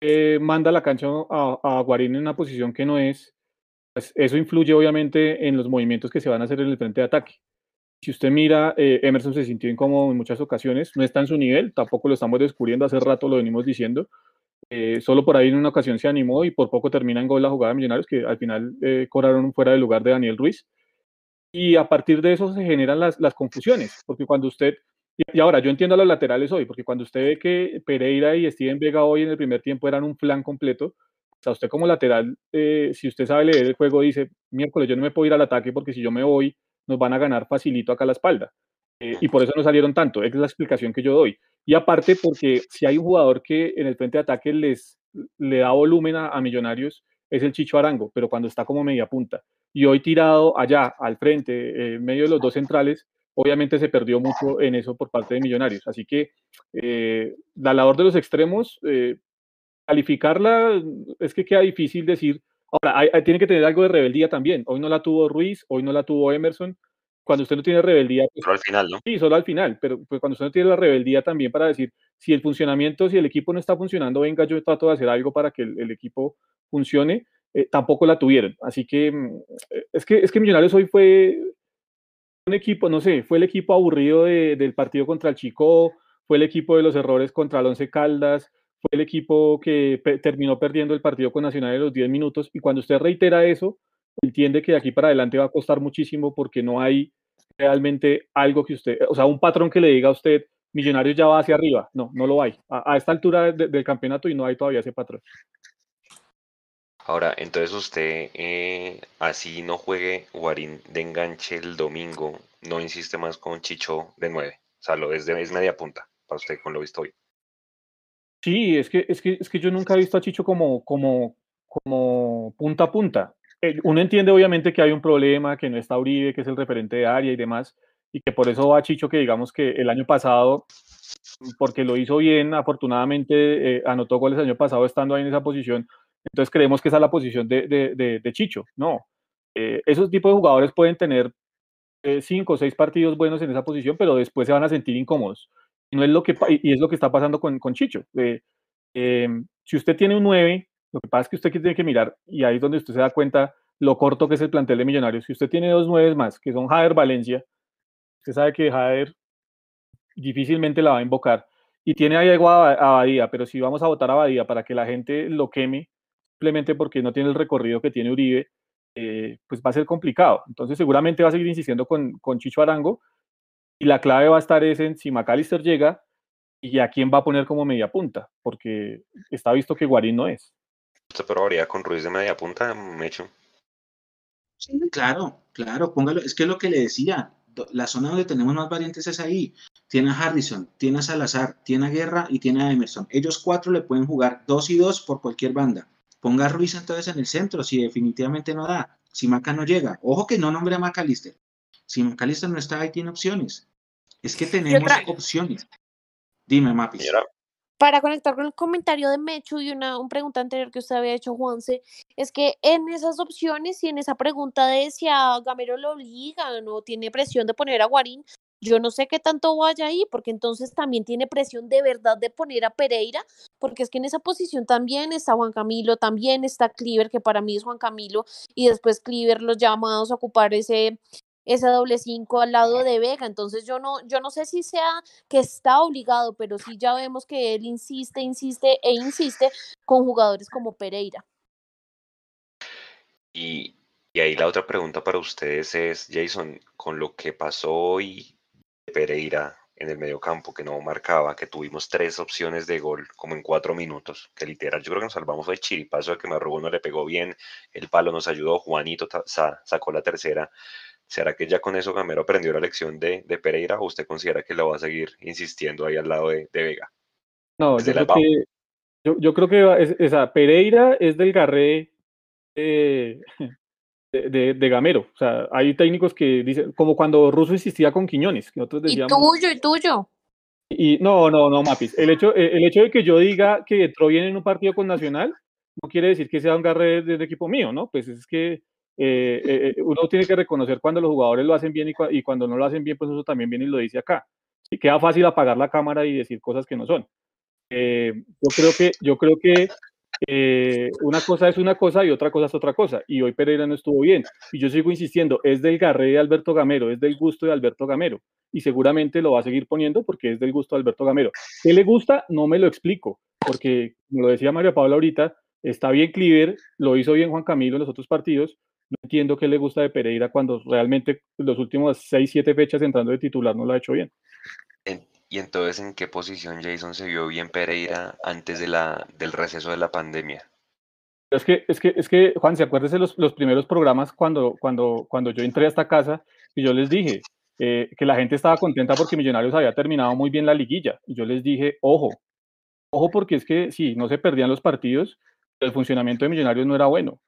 eh, manda la cancha a, a Guarín en una posición que no es, pues eso influye obviamente en los movimientos que se van a hacer en el frente de ataque. Si usted mira, eh, Emerson se sintió incómodo en muchas ocasiones, no está en su nivel, tampoco lo estamos descubriendo, hace rato lo venimos diciendo. Eh, solo por ahí en una ocasión se animó y por poco termina en gol la jugada de Millonarios, que al final eh, cobraron fuera del lugar de Daniel Ruiz. Y a partir de eso se generan las, las confusiones, porque cuando usted, y, ahora yo entiendo a los laterales hoy, porque cuando usted ve que Pereira y Steven Vega hoy en el primer tiempo eran un flan completo, o sea, usted como lateral, eh, si usted sabe leer el juego, dice, miércoles, yo no me puedo ir al ataque porque si yo me voy, nos van a ganar facilito acá a la espalda. Eh, y por eso no salieron tanto, es la explicación que yo doy. Y aparte porque si hay un jugador que en el frente de ataque les, le da volumen a, a Millonarios, es el Chicho Arango, pero cuando está como media punta. Y hoy tirado allá, al frente, eh, en medio de los dos centrales, obviamente se perdió mucho en eso por parte de Millonarios. Así que eh, la labor de los extremos, eh, calificarla, es que queda difícil decir. Ahora, tiene que tener algo de rebeldía también. Hoy no la tuvo Ruiz, hoy no la tuvo Emerson. Cuando usted no tiene rebeldía. Pues solo al final, ¿no? Sí, solo al final. Pero pues, cuando usted no tiene la rebeldía también para decir, si el funcionamiento, si el equipo no está funcionando, venga, yo trato de hacer algo para que el, equipo funcione, eh, tampoco la tuvieron. Así que mm, es que, es que Millonarios hoy fue un equipo, no sé, fue el equipo aburrido del partido contra el Chico, fue el equipo de los errores contra el Once Caldas, fue el equipo que terminó perdiendo el partido con Nacional en los 10 minutos y cuando usted reitera eso, entiende que de aquí para adelante va a costar muchísimo porque no hay realmente algo que usted, o sea, un patrón que le diga a usted, Millonarios ya va hacia arriba. No, no lo hay. A, esta altura del campeonato y no hay todavía ese patrón. Ahora, entonces usted, eh, así no juegue Guarín de enganche el domingo, no insiste más con Chicho de 9. O sea, es, de, es media punta para usted con lo visto hoy. Sí, es que, es que, es que yo nunca he visto a Chicho como, como, como punta a punta. Eh, uno entiende obviamente que hay un problema, que no está Uribe, que es el referente de área y demás, y que por eso va Chicho, que digamos que el año pasado, porque lo hizo bien, afortunadamente eh, anotó goles el año pasado estando ahí en esa posición, entonces creemos que esa es la posición de, Chicho. No, eh, esos tipos de jugadores pueden tener cinco o seis partidos buenos en esa posición, pero después se van a sentir incómodos. Y, no es lo que, y es lo que está pasando con, Chicho. Em, si usted tiene un 9, lo que pasa es que usted tiene que mirar, y ahí es donde usted se da cuenta lo corto que es el plantel de Millonarios. Si usted tiene dos 9 más, que son Jader Valencia, usted sabe que Jader difícilmente la va a invocar. Y tiene ahí a Abadía, pero si vamos a votar a Abadía para que la gente lo queme, simplemente porque no tiene el recorrido que tiene Uribe, eh, pues va a ser complicado. Entonces seguramente va a seguir insistiendo con, con Chicho Arango, y la clave va a estar es en si McAllister llega y a quién va a poner como media punta, porque está visto que Guarín no es. ¿Usted probaría con Ruiz de media punta, Mecho? Sí, claro, claro, póngalo. Es que es lo que le decía. La zona donde tenemos más variantes es ahí. Tiene a Harrison, tiene a Salazar, tiene a Guerra y tiene a Emerson. Ellos cuatro le pueden jugar dos y dos por cualquier banda. Ponga a Ruiz entonces en el centro, si definitivamente no da. Si Maca no llega. Ojo que no nombre a McAllister. Si McAllister no está ahí, tiene opciones. Es que tenemos opciones. Dime, Mapi. Para conectar con el comentario de Mechu y una pregunta anterior que usted había hecho, Juanse, es que en esas opciones y en esa pregunta de si a Gamero lo obligan o tiene presión de poner a Guarín, yo no sé qué tanto vaya ahí, porque entonces también tiene presión de verdad de poner a Pereira, porque es que en esa posición también está Juan Camilo, también está Cliver, que para mí es Juan Camilo, y después Cliver los llamados a ocupar ese, doble cinco al lado de Vega. Entonces yo no, yo no sé si sea que está obligado, pero sí ya vemos que él insiste, insiste e insiste con jugadores como Pereira. Y, y ahí la otra pregunta para ustedes es, Jason, con lo que pasó hoy Pereira en el mediocampo, que no marcaba, que tuvimos tres opciones de gol como en cuatro minutos, que literal yo creo que nos salvamos de chiripazo de que Marrugo no le pegó bien, el palo nos ayudó, Juanito sacó la tercera. ¿Será que ya con eso Gamero aprendió la lección de, Pereira o usted considera que lo va a seguir insistiendo ahí al lado de, Vega? No, yo creo, que, yo, creo que, esa Pereira es del Garré de, de, Gamero. O sea, hay técnicos que dicen, como cuando Russo insistía con Quiñones, que nosotros decíamos. Y tuyo, y tuyo. Y no, no, no, Mapis. El hecho, el hecho de que yo diga que entró bien en un partido con Nacional no quiere decir que sea un Garré del equipo mío, ¿no? Pues es que eh, eh, eh, uno tiene que reconocer cuando los jugadores lo hacen bien y, cuando no lo hacen bien, pues eso también viene y lo dice acá. Y queda fácil apagar la cámara y decir cosas que no son. yo creo que, yo creo que una cosa es una cosa y otra cosa es otra cosa. Y hoy Pereira no estuvo bien. Y yo sigo insistiendo, es del garré de Alberto Gamero, es del gusto de Alberto Gamero. Y seguramente lo va a seguir poniendo porque es del gusto de Alberto Gamero. ¿Qué le gusta? No me lo explico. Porque, como lo decía María Paula ahorita, está bien Cliver, lo hizo bien Juan Camilo en los otros partidos, no entiendo qué le gusta de Pereira cuando realmente los últimos 6, 7 fechas entrando de titular no lo ha hecho bien. ¿Y entonces en qué posición Jason se vio bien Pereira antes de la, del receso de la pandemia? Es que, es que, es que Juan, ¿se acuerdan los, los primeros programas cuando, cuando, cuando yo entré a esta casa y yo les dije eh, que la gente estaba contenta porque Millonarios había terminado muy bien la liguilla? Y yo les dije, ojo, ojo porque es que sí, no se perdían los partidos, el funcionamiento de Millonarios no era bueno.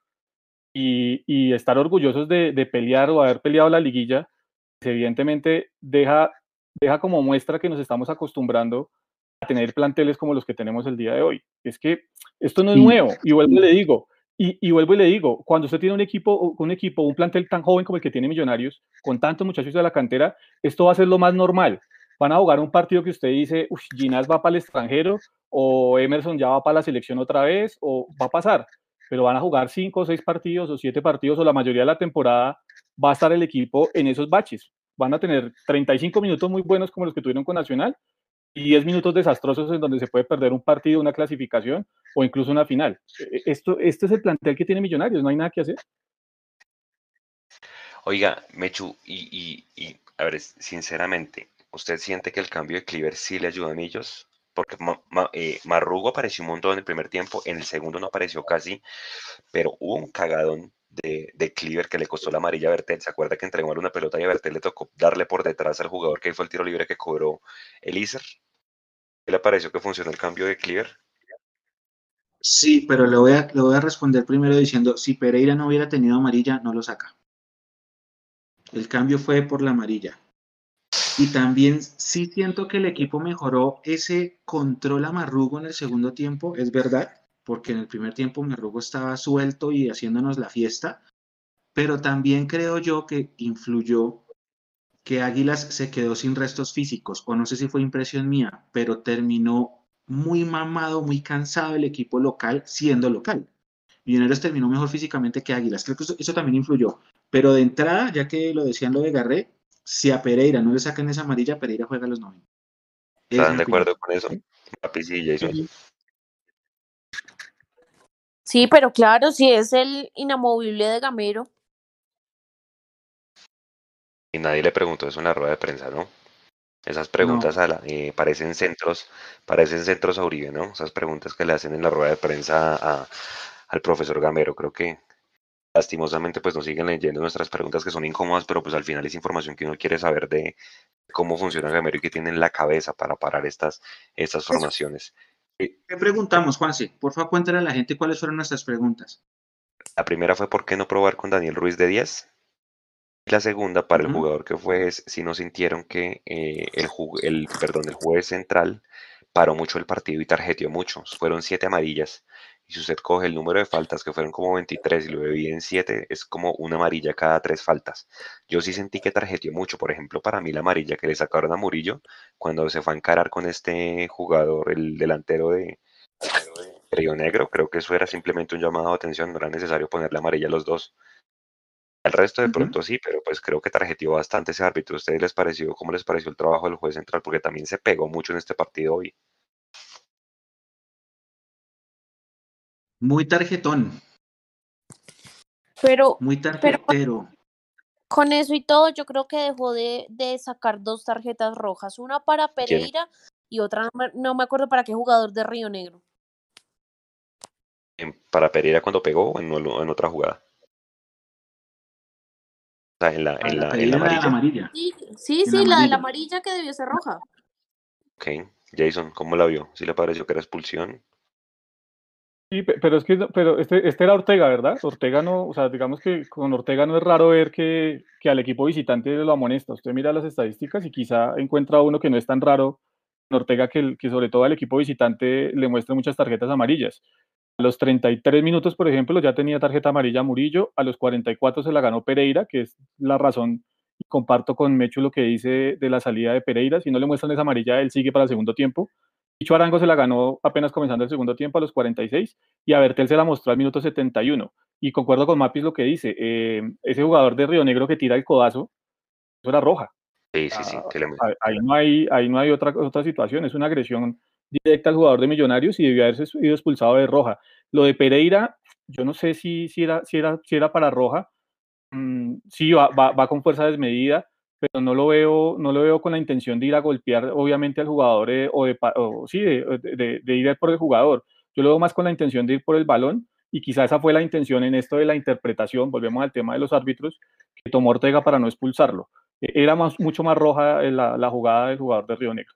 Y, y estar orgullosos de, de, pelear o haber peleado la liguilla, evidentemente deja, deja como muestra que nos estamos acostumbrando tener planteles como los que tenemos el día de hoy. Es que esto no es nuevo, y vuelvo y le digo, y, y, vuelvo y le digo, cuando usted tiene un equipo, un equipo, un plantel tan joven como el que tiene Millonarios, con tantos muchachos de la cantera, esto va a ser lo más normal. Van a jugar un partido que usted dice, uff, Ginás va para el extranjero, o Emerson ya va para la selección otra vez, o va a pasar, pero van a jugar cinco o seis partidos o siete partidos, o la mayoría de la temporada va a estar el equipo en esos baches. Van a tener 35 minutos muy buenos como los que tuvieron con Nacional, 10 minutos desastrosos en donde se puede perder un partido, una clasificación o incluso una final. E, esto, este es el plantel que tiene Millonarios, no hay nada que hacer. Oiga, Mechu, y, y, a ver, sinceramente, ¿usted siente que el cambio de Cleaver sí le ayuda a Millos? Porque eh, Marrugo apareció un montón en el primer tiempo, en el segundo no apareció casi, pero hubo un cagadón de, de Cleaver que le costó la amarilla a Bertel. ¿Se acuerda que entregó una pelota y a Bertel le tocó darle por detrás al jugador que fue el tiro libre que cobró Elíser? ¿Qué le pareció que funcionó el cambio de Cleaver? Sí, pero le voy, a, le voy a responder primero diciendo, si Pereira no hubiera tenido amarilla, no lo saca. El cambio fue por la amarilla. Y también sí siento que el equipo mejoró ese control a Marrugo en el segundo tiempo, es verdad, porque en el primer tiempo Marrugo estaba suelto y haciéndonos la fiesta, pero también creo yo que influyó que Águilas se quedó sin restos físicos, o no sé si fue impresión mía, pero terminó muy mamado, muy cansado el equipo local siendo local. Millonarios terminó mejor físicamente que Águilas. Creo que eso, eso, también influyó. Pero de entrada, ya que lo decían lo de Garré, si a Pereira no le sacan esa amarilla, Pereira juega a los 90. ¿Están de acuerdo con eso? Sí, Jason. Sí, pero claro, si es el inamovible de Gamero. Y nadie le preguntó eso en la rueda de prensa, ¿no? Esas preguntas no. a la, eh, parecen centros, parecen centros a Uribe, ¿no? Esas preguntas que le hacen en la rueda de prensa a, al profesor Gamero. Creo que lastimosamente pues nos siguen leyendo nuestras preguntas que son incómodas, pero pues al final es información que uno quiere saber de cómo funciona Gamero y que tiene en la cabeza para parar estas, estas formaciones. ¿Qué preguntamos, Juanse? Por favor, cuéntale a la gente cuáles fueron nuestras preguntas. La primera fue ¿por qué no probar con Daniel Ruiz de 10? La segunda, para uh -huh. el jugador que fue, es si no sintieron que eh, el, el, perdón, el juez central paró mucho el partido y tarjeteó mucho. Fueron siete amarillas. Y si usted coge el número de faltas, que fueron como 23 y lo divide en 7, es como una amarilla cada tres faltas. Yo sí sentí que tarjeteó mucho. Por ejemplo, para mí la amarilla que le sacaron a Murillo cuando se fue a encarar con este jugador, el delantero de, de Río Negro, creo que eso era simplemente un llamado de atención. No era necesario ponerle amarilla a los dos. El resto de uh -huh. pronto sí, pero pues creo que tarjetió bastante ese árbitro. ¿A ustedes les pareció, cómo les pareció el trabajo del juez central? Porque también se pegó mucho en este partido hoy. Muy tarjetón. Pero. Muy tarjetero. Pero, con eso y todo, yo creo que dejó de, de sacar dos tarjetas rojas. Una para Pereira ¿Quién? y otra, no me, no me, acuerdo para qué jugador de Río Negro. ¿Para Pereira cuando pegó o en, en otra jugada? O sea, en la, en la, en la amarilla. amarilla. Sí, sí, sí la, la de la amarilla que debió ser roja. Ok. Jason, ¿cómo la vio? ¿Sí le pareció que era expulsión? Sí, pero es que pero este, este era Ortega, ¿verdad? Ortega no, o sea, digamos que con Ortega no es raro ver que, que al equipo visitante lo amonesta. Usted mira las estadísticas y quizá encuentra uno que no es tan raro Ortega que, que sobre todo al equipo visitante le muestra muchas tarjetas amarillas. A los 33 minutos, por ejemplo, ya tenía tarjeta amarilla Murillo, a los 44 se la ganó Pereira, que es la razón, y comparto con Mecho lo que dice de la salida de Pereira, si no le muestran esa amarilla, él sigue para el segundo tiempo. Dicho Arango se la ganó apenas comenzando el segundo tiempo a los 46 y a Bertel se la mostró al minuto 71. Y concuerdo con Mapis lo que dice, eh, ese jugador de Río Negro que tira el codazo, eso era roja. Sí, sí, sí. Ah, ahí no hay, ahí no hay otra, otra situación, es una agresión directa al jugador de Millonarios y debió haberse sido expulsado de roja. Lo de Pereira, yo no sé si, si, era, si, era, si era para roja, mm, sí va, va, va con fuerza desmedida, pero no lo veo, no lo veo con la intención de ir a golpear, obviamente, al jugador eh, o, de, o sí, de, ir por el jugador. Yo lo veo más con la intención de ir por el balón y quizá esa fue la intención en esto de la interpretación, volvemos al tema de los árbitros, que tomó Ortega para no expulsarlo. E, era más, mucho más roja la, la jugada del jugador de Río Negro.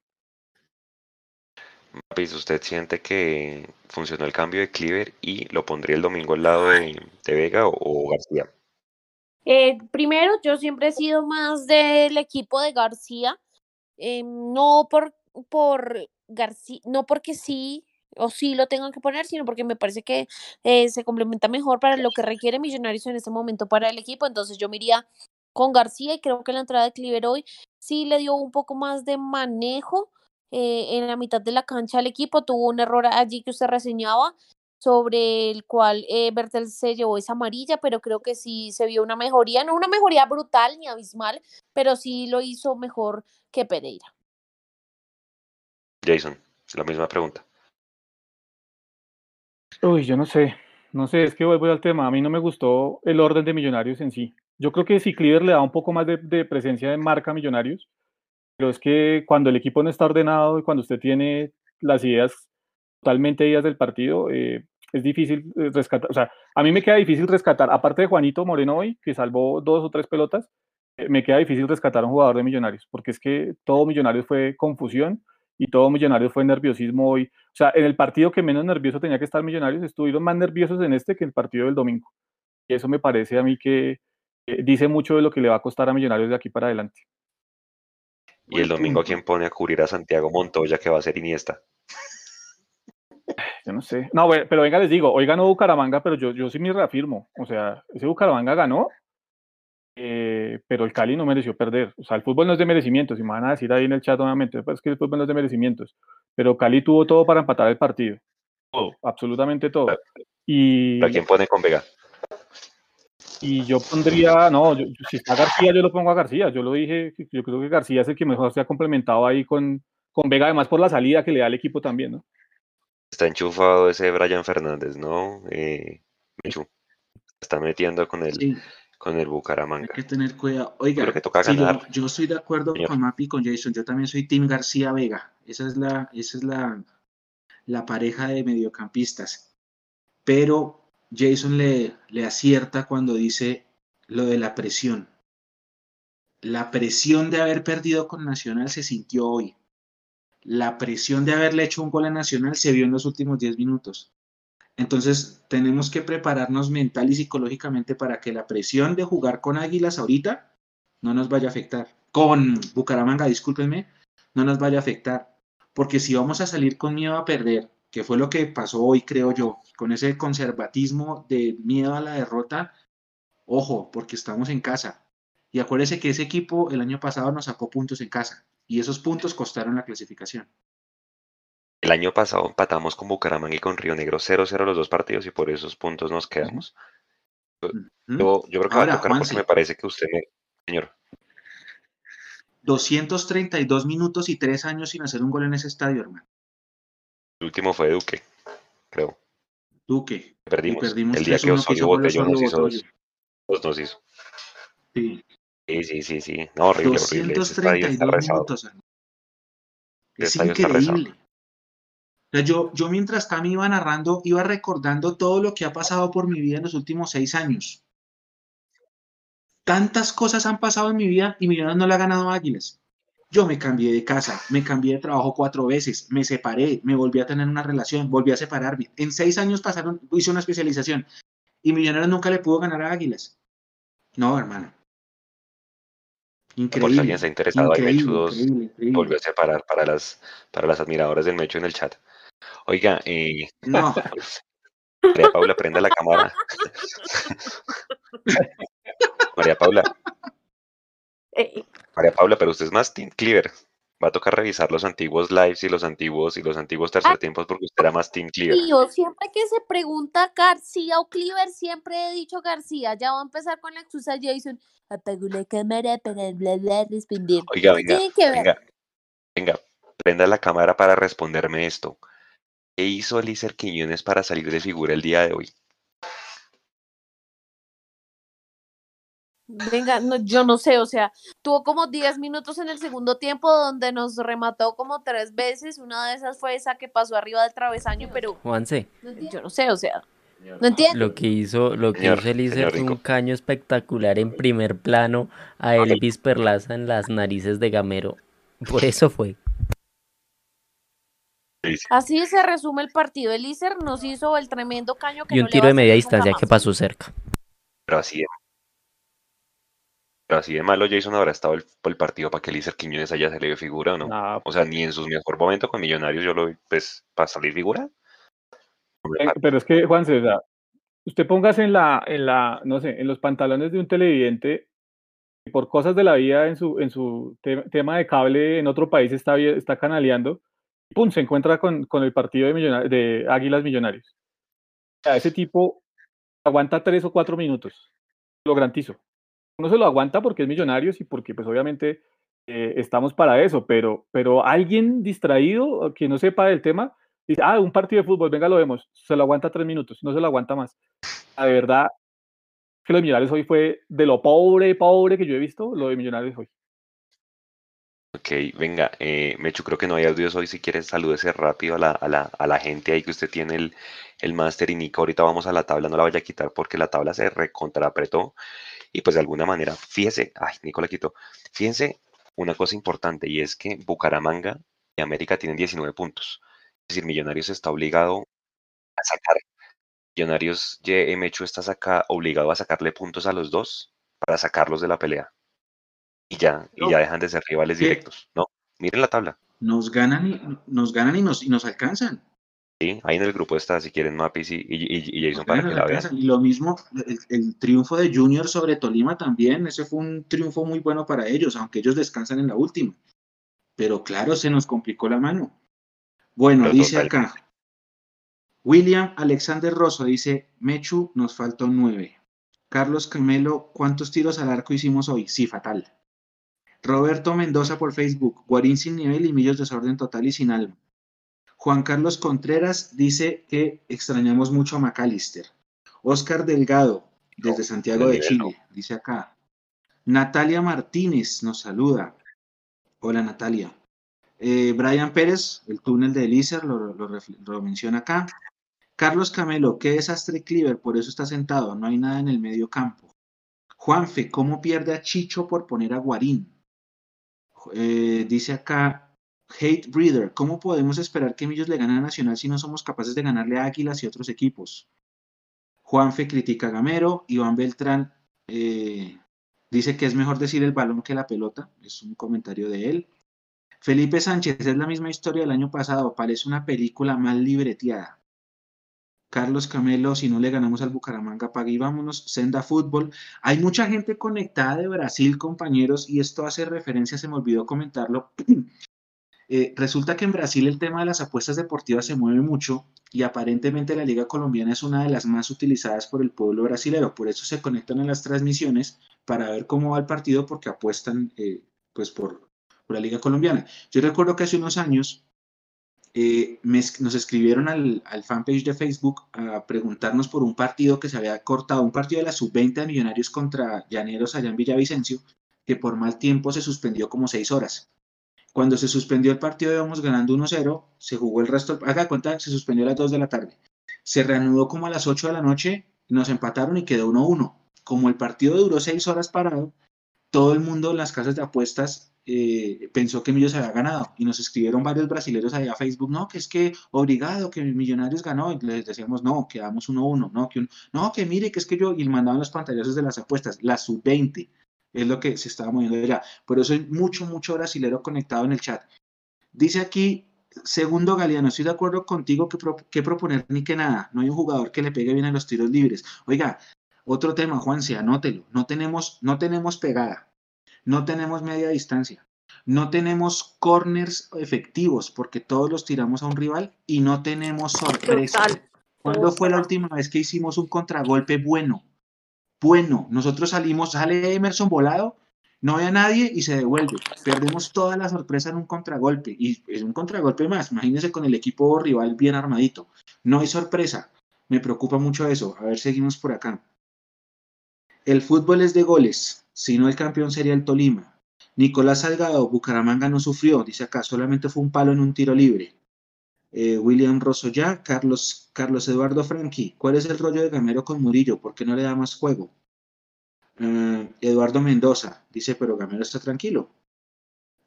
Mapis, ¿usted siente que funcionó el cambio de Cleaver y lo pondría el domingo al lado de, Vega o García? Eh, primero, yo siempre he sido más del equipo de García, eh, no por, por García, no porque sí o sí lo tengan que poner, sino porque me parece que eh, se complementa mejor para lo que requiere Millonarios en este momento para el equipo. Entonces yo me iría con García y creo que la entrada de Cliver hoy sí le dio un poco más de manejo eh, en la mitad de la cancha al equipo. Tuvo un error allí que usted reseñaba sobre el cual eh, Bertel se llevó esa amarilla, pero creo que sí se vio una mejoría, no una mejoría brutal ni abismal, pero sí lo hizo mejor que Pereira. Jason, la misma pregunta. Uy, yo no sé, no sé, es que vuelvo al tema. A mí no me gustó el orden de Millonarios en sí. Yo creo que si Cleaver le da un poco más de, de presencia de marca a Millonarios, pero es que cuando el equipo no está ordenado y cuando usted tiene las ideas totalmente ideas del partido, eh, es difícil eh, rescatar. O sea, a mí me queda difícil rescatar, aparte de Juanito Moreno hoy, que salvó dos o tres pelotas, eh, me queda difícil rescatar a un jugador de Millonarios, porque es que todo Millonarios fue confusión y todo Millonarios fue nerviosismo hoy. O sea, en el partido que menos nervioso tenía que estar Millonarios, estuvieron más nerviosos en este que en el partido del domingo. Y eso me parece a mí que eh, dice mucho de lo que le va a costar a Millonarios de aquí para adelante. Y el domingo, ¿a quién pone a cubrir a Santiago Montoya, que va a ser Iniesta? Yo no sé. No, pero venga, les digo, hoy ganó Bucaramanga, pero yo, yo sí me reafirmo. O sea, ese Bucaramanga ganó, eh, pero el Cali no mereció perder. O sea, el fútbol no es de merecimientos, y me van a decir ahí en el chat nuevamente, pues es que el fútbol no es de merecimientos. Pero Cali tuvo todo para empatar el partido. Todo, absolutamente todo. Y, ¿A quién pone con Vega? y yo pondría, no, yo- si está García, yo lo pongo a García. Yo lo dije, yo creo que García es el que mejor se ha complementado ahí con, con Vega, además por la salida que le da al equipo también, ¿no? Está enchufado ese Brian Fernández, ¿no? Eh, Michu. Está metiendo con el, Sí, con el hay Bucaramanga. que tener cuidado. Oiga, creo que toca sí, yo, estoy de acuerdo señor. con Mapi y con Jason. Yo también soy Team García Vega. Esa es la, esa es la, la pareja de mediocampistas. Pero Jason le, le acierta cuando dice lo de la presión. La presión de haber perdido con Nacional se sintió hoy. La presión de haberle hecho un gol a Nacional se vio en los últimos 10 minutos. Entonces, tenemos que prepararnos mental y psicológicamente para que la presión de jugar con Águilas ahorita no nos vaya a afectar. Con Bucaramanga, discúlpenme, no nos vaya a afectar. Porque si vamos a salir con miedo a perder, que fue lo que pasó hoy, creo yo, con ese conservatismo de miedo a la derrota, ojo, porque estamos en casa. Y acuérdese que ese equipo el año pasado nos sacó puntos en casa. Y esos puntos costaron la clasificación. El año pasado empatamos con Bucaramanga y con Río Negro 0-0 los dos partidos y por esos puntos nos quedamos. Yo, yo creo que va Ahora, a tocar porque Juanse. me parece que usted me... Señor, 232 minutos y 3 años sin hacer un gol en ese estadio, hermano. el último fue Duque, creo. Duque. Perdimos. Perdimos el día 3-1 que Osorio Botellón nos hizo dos. Dos nos hizo. Sí. Sí, sí, sí, sí. No, horrible, horrible. Ese estadio está 232 rezado. minutos, hermano. Es increíble. O sea, yo, yo mientras Cami iba narrando, iba recordando todo lo que ha pasado por mi vida en los últimos seis años. Tantas cosas han pasado en mi vida y Millonarios no le ha ganado a Águilas. Yo me cambié de casa, me cambié de trabajo cuatro veces, me separé, me volví a tener una relación, volví a separarme. En seis años pasaron, hice una especialización y Millonarios nunca le pudo ganar a Águilas. No, hermano. Por si Increíble. alguien está interesado, ahí Mechu increíble, 2 increíble, increíble. volvió a separar para las, para las admiradoras del Mecho en el chat. Oiga, eh, No, María Paula, prenda la cámara. María Paula, Eh, María Paula, pero usted es más Team Cleaver. Va a tocar revisar los antiguos lives y los antiguos y los antiguos tercer Ah. tiempos porque usted era más Team Cleaver. Yo siempre que se pregunta García o Cleaver, siempre he dicho García. Ya va a empezar con la excusa Jason. Apagó la cámara para bla bla responder. Oiga, ¿Qué venga, que venga, venga, prenda la cámara para responderme esto. ¿Qué hizo Elícer Quiñones para salir de figura el día de hoy? Venga, no, yo no sé, o sea, tuvo como 10 minutos en el segundo tiempo donde nos remató como tres veces. Una de esas fue esa que pasó arriba del travesaño, pero Juanse, yo no sé, o sea, no entiendo. lo que hizo, lo que Señor, hizo señor fue un caño espectacular en primer plano a Elvis Perlaza en las narices de Gamero. Por eso fue. Así se resume el partido. El Iser nos hizo el tremendo caño que Y un tiro de media distancia que pasó cerca. Pero así de, pero así de malo Jason habrá estado el, el partido para que Elícer Quiñones haya salido figura o no. Nah, O sea, ni en sus mejor momentos con Millonarios yo lo vi, pues, para salir figura. Eh, parece. pero es que, Juanse, o sea, usted póngase en la, en la, no sé, en los pantalones de un televidente que por cosas de la vida en su, en su te- tema de cable en otro país está, está canaleando, y pum, se encuentra con, con el partido de, de Águilas Millonarios. O sea, ese tipo aguanta tres o cuatro minutos, lo garantizo. Uno se lo aguanta porque es Millonarios y porque pues obviamente eh, estamos para eso, pero, pero alguien distraído que no sepa del tema, dice, ah, un partido de fútbol, venga, lo vemos, se lo aguanta tres minutos, no se lo aguanta más. La verdad que lo de Millonarios hoy fue de lo pobre, pobre que yo he visto, lo de Millonarios hoy. Ok, venga, eh, Mechu, creo que no hay audios hoy. Si quieres, salúdese rápido a la, a la, a la gente ahí que usted tiene el, el máster y Nico. Ahorita vamos a la tabla, no la vaya a quitar porque la tabla se recontraapretó. Y pues de alguna manera, fíjese, ay, Nico la quitó. Fíjense una cosa importante y es que Bucaramanga y América tienen 19 puntos. Es decir, Millonarios está obligado a sacar. Millonarios, Mechu está saca, obligado a sacarle puntos a los dos para sacarlos de la pelea. Y ya, y ya dejan de ser rivales ¿Qué? directos. No, miren la tabla. Nos ganan y nos ganan y nos, y nos alcanzan. Sí, ahí en el grupo está, si quieren, Mapis y, y, y- Jason para que la vean. Y lo mismo, el, el triunfo de Junior sobre Tolima también, ese fue un triunfo muy bueno para ellos, aunque ellos descansan en la última. Pero claro, se nos complicó la mano. Bueno, Pero dice total. acá. William Alexander Rosso dice, Mechu, nos faltó nueve. Carlos Camelo, ¿cuántos tiros al arco hicimos hoy? Sí, fatal. Roberto Mendoza por Facebook, Guarín sin nivel y Millos desorden total y sin alma. Juan Carlos Contreras dice que extrañamos mucho a McAllister. Oscar Delgado, desde Santiago de no. Chile, dice acá. Natalia Martínez nos saluda. Hola Natalia. Eh, Brian Pérez, el túnel de Elícer, lo, lo menciona acá. Carlos Camelo, qué desastre Cleaver, por eso está sentado, no hay nada en el medio campo. Juanfe, ¿cómo pierde a Chicho por poner a Guarín? Eh, dice acá, Hate Breeder, ¿cómo podemos esperar que Millos le gane a Nacional si no somos capaces de ganarle a Águilas y otros equipos? Juanfe critica a Gamero, Iván Beltrán eh, dice que es mejor decir el balón que la pelota, es un comentario de él. Felipe Sánchez, es la misma historia del año pasado, parece una película mal libreteada. Carlos Camelo, si no le ganamos al Bucaramanga, pague y vámonos. Senda Fútbol. Hay mucha gente conectada de Brasil, compañeros, y esto hace referencia, se me olvidó comentarlo. Eh, resulta que en Brasil el tema de las apuestas deportivas se mueve mucho y aparentemente la Liga Colombiana es una de las más utilizadas por el pueblo brasilero. Por eso se conectan a las transmisiones para ver cómo va el partido porque apuestan eh, pues por, la Liga Colombiana. Yo recuerdo que hace unos años eh, nos escribieron al, al fanpage de Facebook a preguntarnos por un partido que se había cortado, un partido de la sub-20 de Millonarios contra Llaneros allá en Villavicencio, que por mal tiempo se suspendió como seis horas. Cuando se suspendió el partido íbamos ganando 1-0, se jugó el resto, haga cuenta, se suspendió a las 2 de la tarde. Se reanudó como a las 8 de la noche, nos empataron y quedó 1-1. Como el partido duró seis horas parado, todo el mundo en las casas de apuestas eh, pensó que Millos había ganado y nos escribieron varios brasileños allá a Facebook, no, que es que obligado, que Millonarios ganó, y les decíamos, no, quedamos 1-1, no, que un- no, que mire, que es que yo, y mandaban los pantallazos de las apuestas, la sub-20, es lo que se estaba moviendo allá. Por eso hay mucho, mucho brasilero conectado en el chat. Dice aquí, segundo Galeano, estoy de acuerdo contigo que, pro- que proponer ni que nada, no hay un jugador que le pegue bien a los tiros libres. Oiga, otro tema, Juanse, anótelo, no tenemos, no tenemos pegada, no tenemos media distancia, no tenemos corners efectivos porque todos los tiramos a un rival y no tenemos sorpresa. Total. ¿Cuándo fue la última vez que hicimos un contragolpe bueno? Bueno, nosotros salimos, sale Emerson volado, no ve a nadie y se devuelve. Perdemos toda la sorpresa en un contragolpe y es un contragolpe más. Imagínense con el equipo rival bien armadito. No hay sorpresa. Me preocupa mucho eso. A ver, seguimos por acá. El fútbol es de goles, si no el campeón sería el Tolima. Nicolás Salgado, Bucaramanga no sufrió, dice acá, solamente fue un palo en un tiro libre. Eh, William Rosoya, Carlos, Carlos Eduardo Franqui, ¿cuál es el rollo de Gamero con Murillo? ¿Por qué no le da más juego? Eh, Eduardo Mendoza dice, pero Gamero está tranquilo.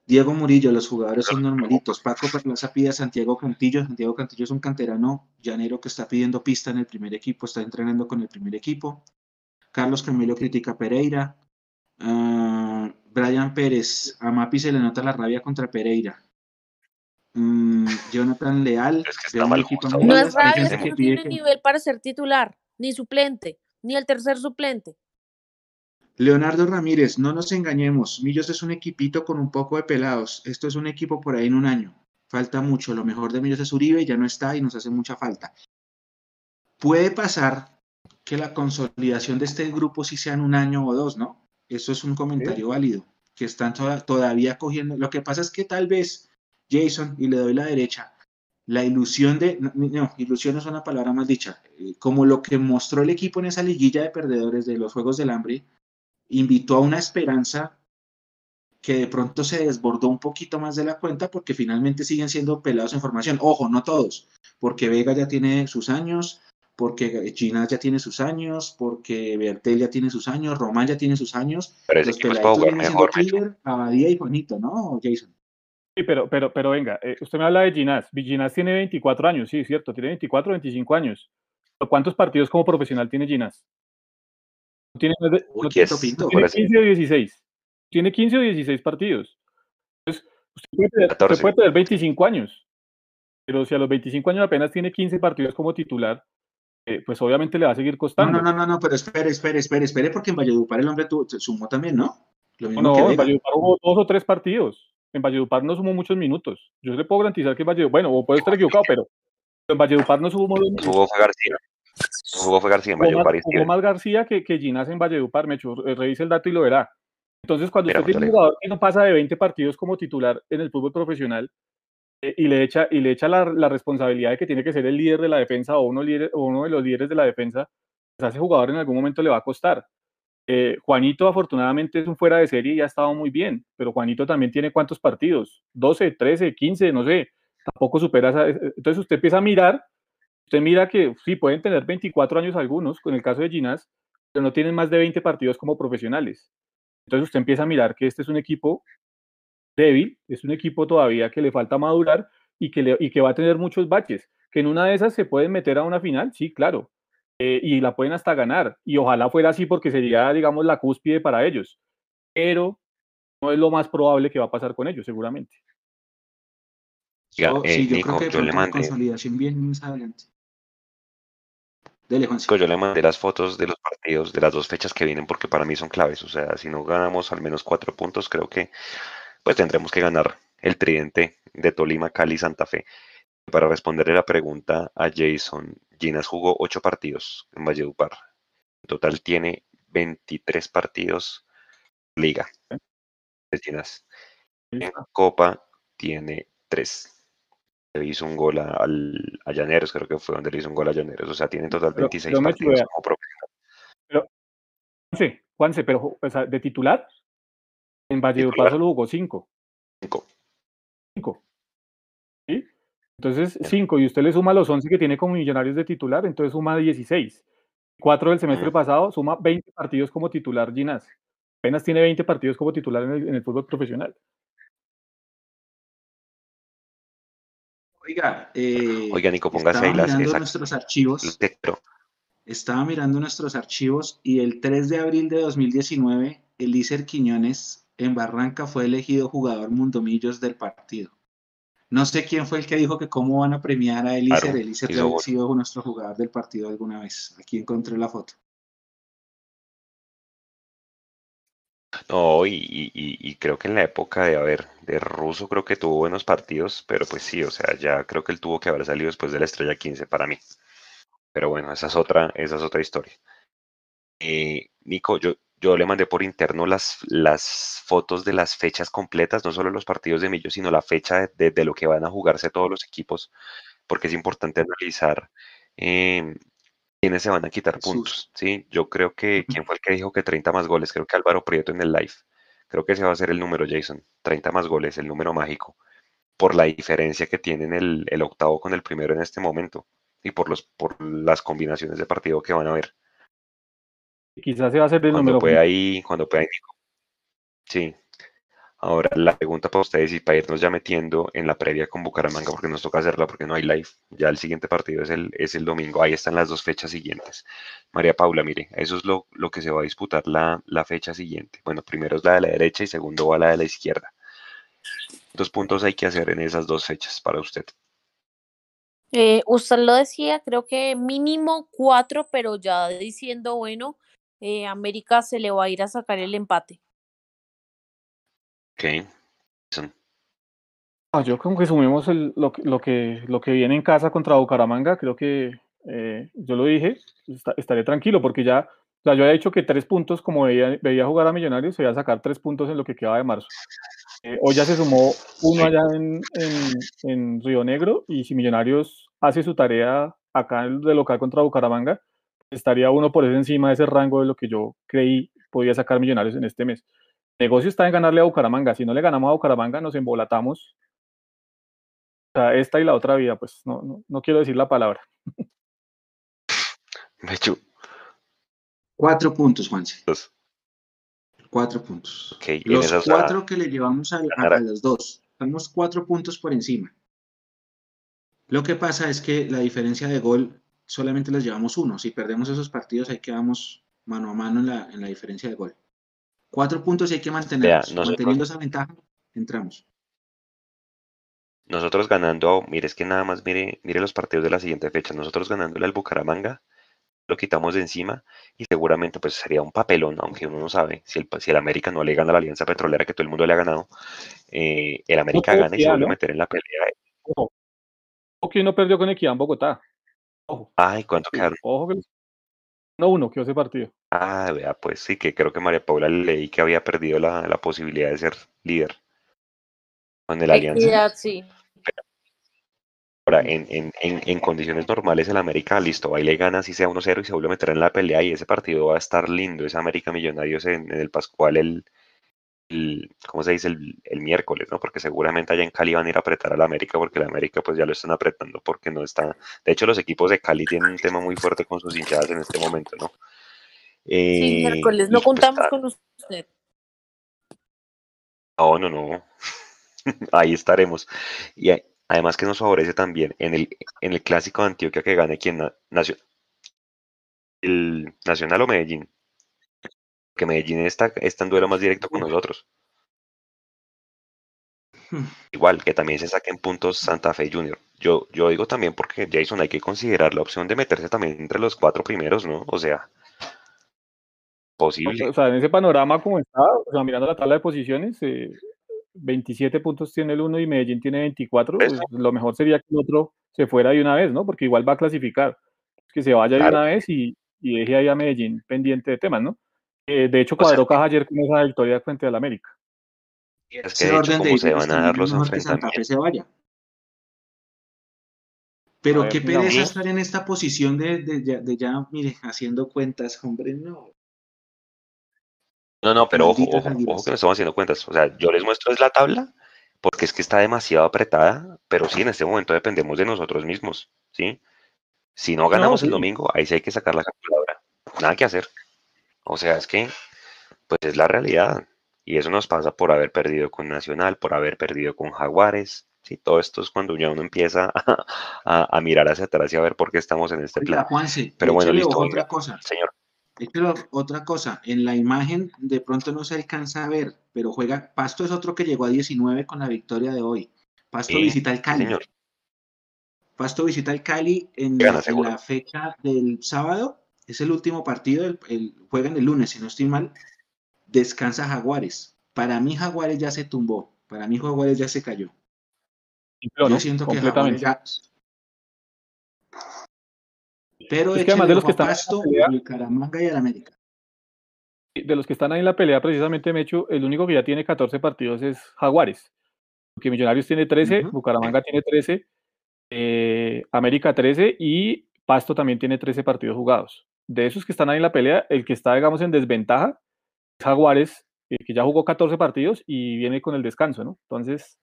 Diego Murillo, los jugadores son normalitos. Paco Perlaza pide a Santiago Cantillo. Santiago Cantillo es un canterano llanero que está pidiendo pista en el primer equipo, está entrenando con el primer equipo. Carlos Camilo critica a Pereira. Ah, Brian Pérez, a Mapi se le nota la rabia contra Pereira. Mm, Jonathan Leal, Es que está de un mal equipo justo. muy No es rabia, es que no tiene que- nivel para ser titular, ni suplente, ni el tercer suplente. Leonardo Ramírez, no nos engañemos, Millos es un equipito con un poco de pelados. Esto es un equipo por ahí en un año. Falta mucho. Lo mejor de Millos es Uribe, ya no está y nos hace mucha falta. Puede pasar que la consolidación de este grupo sí sea en un año o dos, ¿no? Eso es un comentario válido, que están toda- todavía cogiendo. Lo que pasa es que tal vez, Jason, y le doy la derecha, la ilusión de, no, no, ilusión es una palabra más dicha, eh, como lo que mostró el equipo en esa liguilla de perdedores de los Juegos del Hambre, invitó a una esperanza que de pronto se desbordó un poquito más de la cuenta porque finalmente siguen siendo pelados en formación. Ojo, no todos, porque Vega ya tiene sus años, porque Ginás ya tiene sus años, porque Bertel ya tiene sus años, Román ya tiene sus años. Pero ese Los equipo es siendo mejor. Killer, Abadía y Juanito, ¿no, Jason? Sí, pero, pero, pero venga, eh, usted me habla de Ginás. Ginás tiene 24 años, sí, cierto, tiene 24 25 años. ¿Pero ¿Cuántos partidos como profesional tiene Ginás? No Tiene, Uy, no no tiene Ahora sí. 15 o 16. Tiene 15 o 16 partidos. Entonces, usted puede, tener, usted 14. puede tener 25 años, pero si a los 25 años apenas tiene 15 partidos como titular, eh, pues obviamente le va a seguir costando. no, no, no, no, pero espere, espere, espere, espere, porque en Valledupar el hombre tuvo- se sumó también, ¿no? Lo mismo No, que en. Valledupar hubo dos o tres partidos. En Valledupar no sumó muchos minutos. Yo le puedo garantizar que en Valledupar, bueno, o puedo estar equivocado, pero en Valledupar no sumó Nos jugó fue García. Jugó fue García en jugó más, Valledupar jugó más García que, que Ginás en Valledupar, Mecho. eh, Revise el dato y lo verá. Entonces, cuando Mira, usted tiene un jugador que no pasa de 20 partidos como titular en el fútbol profesional eh, y le echa, y le echa la, la responsabilidad de que tiene que ser el líder de la defensa o uno, líder- o uno de los líderes de la defensa, pues a ese jugador en algún momento le va a costar. Eh, Juanito afortunadamente es un fuera de serie y ha estado muy bien, pero Juanito también tiene cuántos partidos, 12, 13, 15, no sé, tampoco supera esa, entonces usted empieza a mirar, usted mira que sí, pueden tener 24 años algunos, con el caso de Ginás, pero no tienen más de 20 partidos como profesionales. Entonces usted empieza a mirar que este es un equipo débil, es un equipo todavía que le falta madurar y que, le- y que va a tener muchos baches, que en una de esas se pueden meter a una final, sí, claro, eh, y la pueden hasta ganar, y ojalá fuera así porque sería, digamos, la cúspide para ellos, pero no es lo más probable que va a pasar con ellos, seguramente. Yo- eh, sí, yo Nico, creo que yo le mandé, consolidación bien más adelante. Dele, Juan. Nico, yo le mandé las fotos de los partidos de las dos fechas que vienen porque para mí son claves. O sea, si no ganamos al menos cuatro puntos, creo que pues tendremos que ganar el tridente de Tolima, Cali y Santa Fe para responderle la pregunta a Jason, Ginas jugó ocho partidos en Valledupar. En total tiene 23 partidos liga. Ginas. En Copa tiene tres. Le hizo un gol a, al, a Llaneros, creo que fue donde le hizo un gol a Llaneros. O sea, tiene en total 26 partidos como propio. Pero, Juanse, Juanse, pero o sea, de titular, en Valledupar solo jugó 5. 5. 5. Entonces, cinco, y usted le suma los 11 que tiene como millonarios de titular, entonces suma 16. Cuatro del semestre pasado, suma 20 partidos como titular Ginás. Apenas tiene 20 partidos como titular en el, en el fútbol profesional. Oiga, eh, Oiga, Nico, póngase estaba ahí las mirando nuestros archivos, estaba mirando nuestros archivos y el 3 de abril de 2019, Elícer Quiñones en Barranca fue elegido jugador mundomillos del partido. No sé quién fue el que dijo que cómo van a premiar a Elícer. Elícer gol. sido nuestro jugador del partido alguna vez. Aquí encontré la foto. No, y- y creo que en la época de, a ver, de Russo creo que tuvo buenos partidos, pero pues sí, o sea, ya creo que él tuvo que haber salido después de la estrella 15 para mí. Pero bueno, esa es otra, esa es otra historia. Eh, Nico, yo, yo le mandé por interno las, las fotos de las fechas completas, no solo los partidos de Millos, sino la fecha de, de- de lo que van a jugarse todos los equipos, porque es importante analizar em, quiénes se van a quitar puntos, ¿sí? Yo creo que, ¿quién fue el que dijo que 30 más goles? Creo que Álvaro Prieto en el live. Creo que ese va a ser el número, Jason. 30 más goles, el número mágico, por la diferencia que tienen el, el octavo con el primero en este momento y por, los, por las combinaciones de partido que van a ver. Quizás se va a hacer el Cuando número. pueda ahí, cuando pueda ahí. Sí. Ahora, la pregunta para ustedes y para irnos ya metiendo en la previa con Bucaramanga, porque nos toca hacerla porque no hay live. Ya el siguiente partido es el, es el domingo. Ahí están las dos fechas siguientes. María Paula, mire, eso es lo, lo que se va a disputar la, la fecha siguiente. Bueno, primero es la de la derecha y segundo va la de la izquierda. Dos puntos hay que hacer en esas dos fechas para usted. Eh, usted lo decía, creo que mínimo cuatro, pero ya diciendo, bueno, eh, América se le va a ir a sacar el empate. Ok. Ah, yo como que sumimos el- lo, que- lo, que, lo que viene en casa contra Bucaramanga, creo que eh, yo lo dije, esta- estaré tranquilo porque ya, o sea, yo había dicho que tres puntos, como veía, veía jugar a Millonarios, se iba a sacar tres puntos en lo que quedaba de marzo. Eh, hoy ya se sumó uno allá en, en, en Río Negro y si Millonarios hace su tarea acá en- de local contra Bucaramanga, estaría uno por ese encima de ese rango de lo que yo creí podía sacar Millonarios en este mes. El negocio está en ganarle a Bucaramanga. Si no le ganamos a Bucaramanga, nos embolatamos. O sea, esta y la otra vida, pues no, no, no quiero decir la palabra. Mechu, Cuatro puntos, Juanse. dos. Cuatro puntos. Los esas, ah, cuatro que le llevamos a, a- a los dos. Estamos cuatro puntos por encima. Lo que pasa es que la diferencia de gol solamente les llevamos uno. Si perdemos esos partidos, ahí quedamos mano a mano en la, en la diferencia de gol. Cuatro puntos y hay que mantenerlos. Manteniendo esa ventaja, entramos. Nosotros ganando, mire, es que nada más mire, mire los partidos de la siguiente fecha. Nosotros ganándole al Bucaramanga, lo quitamos de encima y seguramente pues sería un papelón, aunque uno no sabe si el, si el América no le gana a la Alianza Petrolera que todo el mundo le ha ganado, eh, el América gana y se vuelve a ¿no? meter en la pelea. Ojo. Que uno perdió con Equidad en Bogotá. Ojo, Ay, ¿cuánto quedaron? ojo que los- 1-1 quedó ese partido. Ah, vea, pues sí, que creo que María Paula leí que había perdido la, la posibilidad de ser líder con el Alianza. Equidad, sí. Ahora, en, en, en, en condiciones normales, el América, listo, ahí le gana si sea 1-0 y se vuelve a meter en la pelea y ese partido va a estar lindo, ese América Millonarios en, en el Pascual el, el- ¿cómo se dice? El, el miércoles, ¿no? Porque seguramente allá en Cali van a ir a apretar al América porque el América pues ya lo están apretando porque no está... De hecho, los equipos de Cali tienen un tema muy fuerte con sus hinchadas en este momento, ¿no? Sí, Eh, miércoles, no pues, contamos con usted. No, no, no. Ahí estaremos. Y además que nos favorece también en el, en el clásico de Antioquia que gane quien na- nació el Nacional o Medellín. Que Medellín está, está en duelo más directo con nosotros. Igual que también se saquen puntos Santa Fe Junior. Yo, yo digo también porque Jason hay que considerar la opción de meterse también entre los cuatro primeros, ¿no? O sea, posible. O sea, en ese panorama como está, o sea, mirando la tabla de posiciones, eh, 27 puntos tiene el uno y Medellín tiene 24. pues, lo mejor sería que el otro se fuera de una vez, ¿no? Porque igual va a clasificar. Que se vaya de Claro. una vez y, y deje ahí a Medellín pendiente de temas, ¿no? Eh, de hecho, O sea, cuadró caja ayer con esa victoria frente al América. Es que de hecho, orden de como se van a dar los enfrentamientos. Pero ver, qué pereza estar en esta posición de, de ya- de ya, mire, haciendo cuentas, hombre, no. No, no, pero ojo, ojo, ojo que no estamos haciendo cuentas. O sea, yo les muestro es la tabla porque es que está demasiado apretada, pero sí, en este momento dependemos de nosotros mismos, ¿sí? Si no ganamos el sí. domingo, ahí sí hay que sacar la calculadora. Nada que hacer. O sea, es que, pues es la realidad. Y eso nos pasa por haber perdido con Nacional, por haber perdido con Jaguares. Sí, todo esto es cuando ya uno empieza a, a- a mirar hacia atrás y a ver por qué estamos en este plan. Juanse, Pero bueno, listo, otra cosa. señor. Échele otra cosa. En la imagen de pronto no se alcanza a ver, pero juega. Pasto es otro que llegó a 19 con la victoria de hoy. Pasto Sí, visita el Cali. señor. Pasto visita el Cali en, Gana, en seguro. la fecha del sábado. Es el último partido. El, el- juegan el lunes, si no estoy mal. Descansa Jaguares. Para mí, Jaguares ya se tumbó. Para mí, Jaguares ya se cayó. Simplón, Yo siento que Jaguares Completamente. ya. Pero Es que además de los que están en la Pasto, pelea- Bucaramanga y al América. de los que están ahí en la pelea, precisamente, Mecho, el único que ya tiene 14 partidos es Jaguares. Porque Millonarios tiene 13, Ujú. Bucaramanga tiene 13, eh, América 13 y Pasto también tiene 13 partidos jugados. De esos que están ahí en la pelea, el que está, digamos, en desventaja es Jaguares, eh, que ya jugó 14 partidos y viene con el descanso, ¿no? Entonces,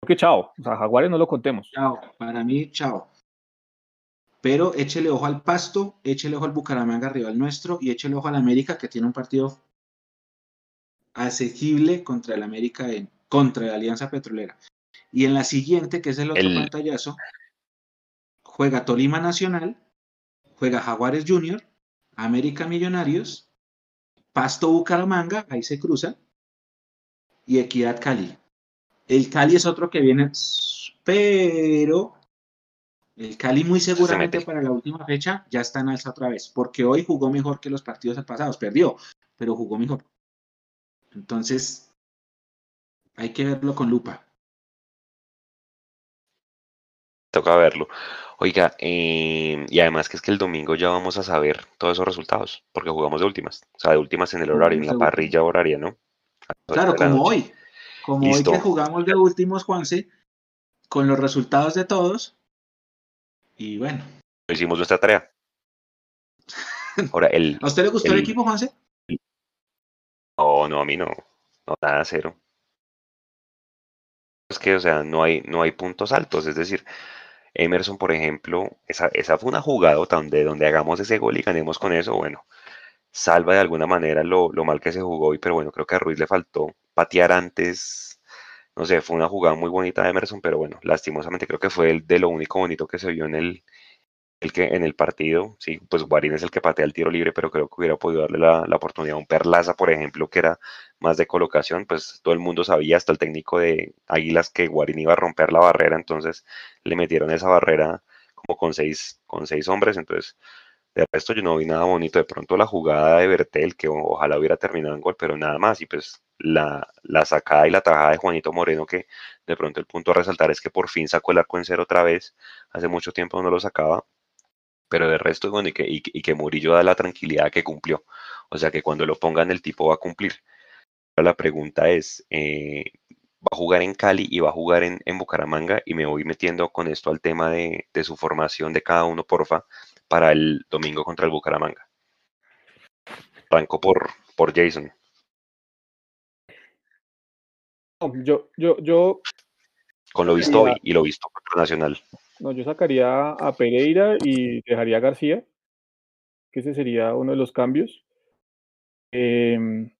creo que chao. O sea, Jaguares no lo contemos. Chao. Para mí, chao. Pero échele ojo al Pasto, échele ojo al Bucaramanga rival nuestro y échele ojo al América que tiene un partido asequible contra el América en, contra la Alianza Petrolera. Y en la siguiente, que es el otro El- pantallazo, juega Tolima Nacional, juega Jaguares Junior, América Millonarios, Pasto Bucaramanga, ahí se cruza, y Equidad Cali. El Cali es otro que viene, pero el Cali muy seguramente para la última fecha ya está en alza otra vez, porque hoy jugó mejor que los partidos pasados, perdió, pero jugó mejor. Entonces, hay que verlo con lupa. Toca verlo. Oiga, eh, y además que es que el domingo ya vamos a saber todos esos resultados, porque jugamos de últimas, o sea, de últimas en el horario, en la parrilla horaria, ¿no? Claro, como noche. hoy, como Listo. hoy que jugamos de últimos, Juanse, con los resultados de todos, y bueno, Hicimos nuestra tarea. Ahora, el... ¿a usted le gustó el el- equipo, Juanse? No, no, a mí no. No, nada, cero. Es que, o sea, no hay, no hay puntos altos. Es decir, Emerson, por ejemplo, esa, esa fue una jugadota donde, donde hagamos ese gol y ganemos con eso, bueno, salva de alguna manera lo, lo mal que se jugó hoy, pero bueno, creo que a Ruiz le faltó patear antes. No sé, fue una jugada muy bonita de Emerson, pero bueno, lastimosamente creo que fue el de lo único bonito que se vio en el, el que, en el partido. Sí, pues Guarín es el que patea el tiro libre, pero creo que hubiera podido darle la, la oportunidad a un Perlaza, por ejemplo, que era más de colocación, pues todo el mundo sabía, hasta el técnico de Águilas, que Guarín iba a romper la barrera, entonces le metieron esa barrera como con seis, con seis hombres, entonces de resto yo no vi nada bonito, de pronto la jugada de Bertel, que ojalá hubiera terminado en gol, pero nada más, y pues la, la sacada y la tajada de Juanito Moreno, que de pronto el punto a resaltar es que por fin sacó el arco en cero otra vez, hace mucho tiempo no lo sacaba, pero de resto, bueno, y que, y, y que Murillo da la tranquilidad que cumplió, o sea que cuando lo pongan el tipo va a cumplir. Ahora La pregunta es, eh, va a jugar en Cali y va a jugar en, en Bucaramanga y me voy metiendo con esto al tema de, de su formación de cada uno, porfa, para el domingo contra el Bucaramanga. Arranco por, por Jason. Yo, yo, yo, Con lo visto hoy y lo visto contra Nacional. No, yo sacaría a Pereira y dejaría a García, que ese sería uno de los cambios. Em,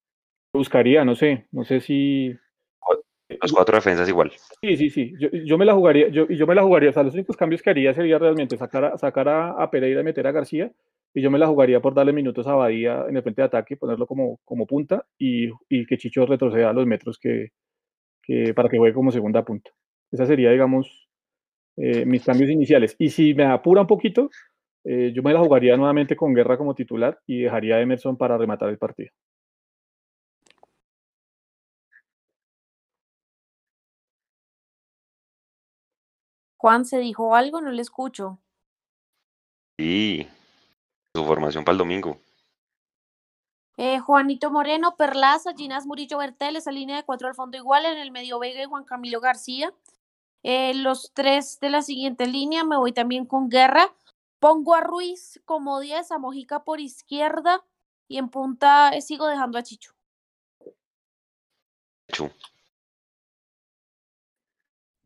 buscaría, no sé, no sé si Los cuatro defensas igual. Sí, sí, sí. Yo, yo me la jugaría, yo, yo me la jugaría. O sea, los únicos cambios que haría sería realmente sacar a, sacar a, a Pereira y meter a García. Y yo me la jugaría por darle minutos a Badía en el frente de ataque, ponerlo como, como punta y, y que Chicho retroceda a los metros que, que, para que juegue como segunda punta. Esa sería, digamos, eh, mis cambios iniciales. Y si me apura un poquito, eh, yo me la jugaría nuevamente con Guerra como titular y dejaría a Emerson para rematar el partido. Juan, ¿se dijo algo? No le escucho. Y su formación para el domingo. Eh, Juanito Moreno, Perlaza, Ginás Murillo Bertel, esa línea de cuatro al fondo igual, en el medio Vega y Juan Camilo García. Eh, los tres de la siguiente línea, me voy también con Guerra. Pongo a Ruiz como 10, a Mojica por izquierda y en punta eh, sigo dejando a Chicho.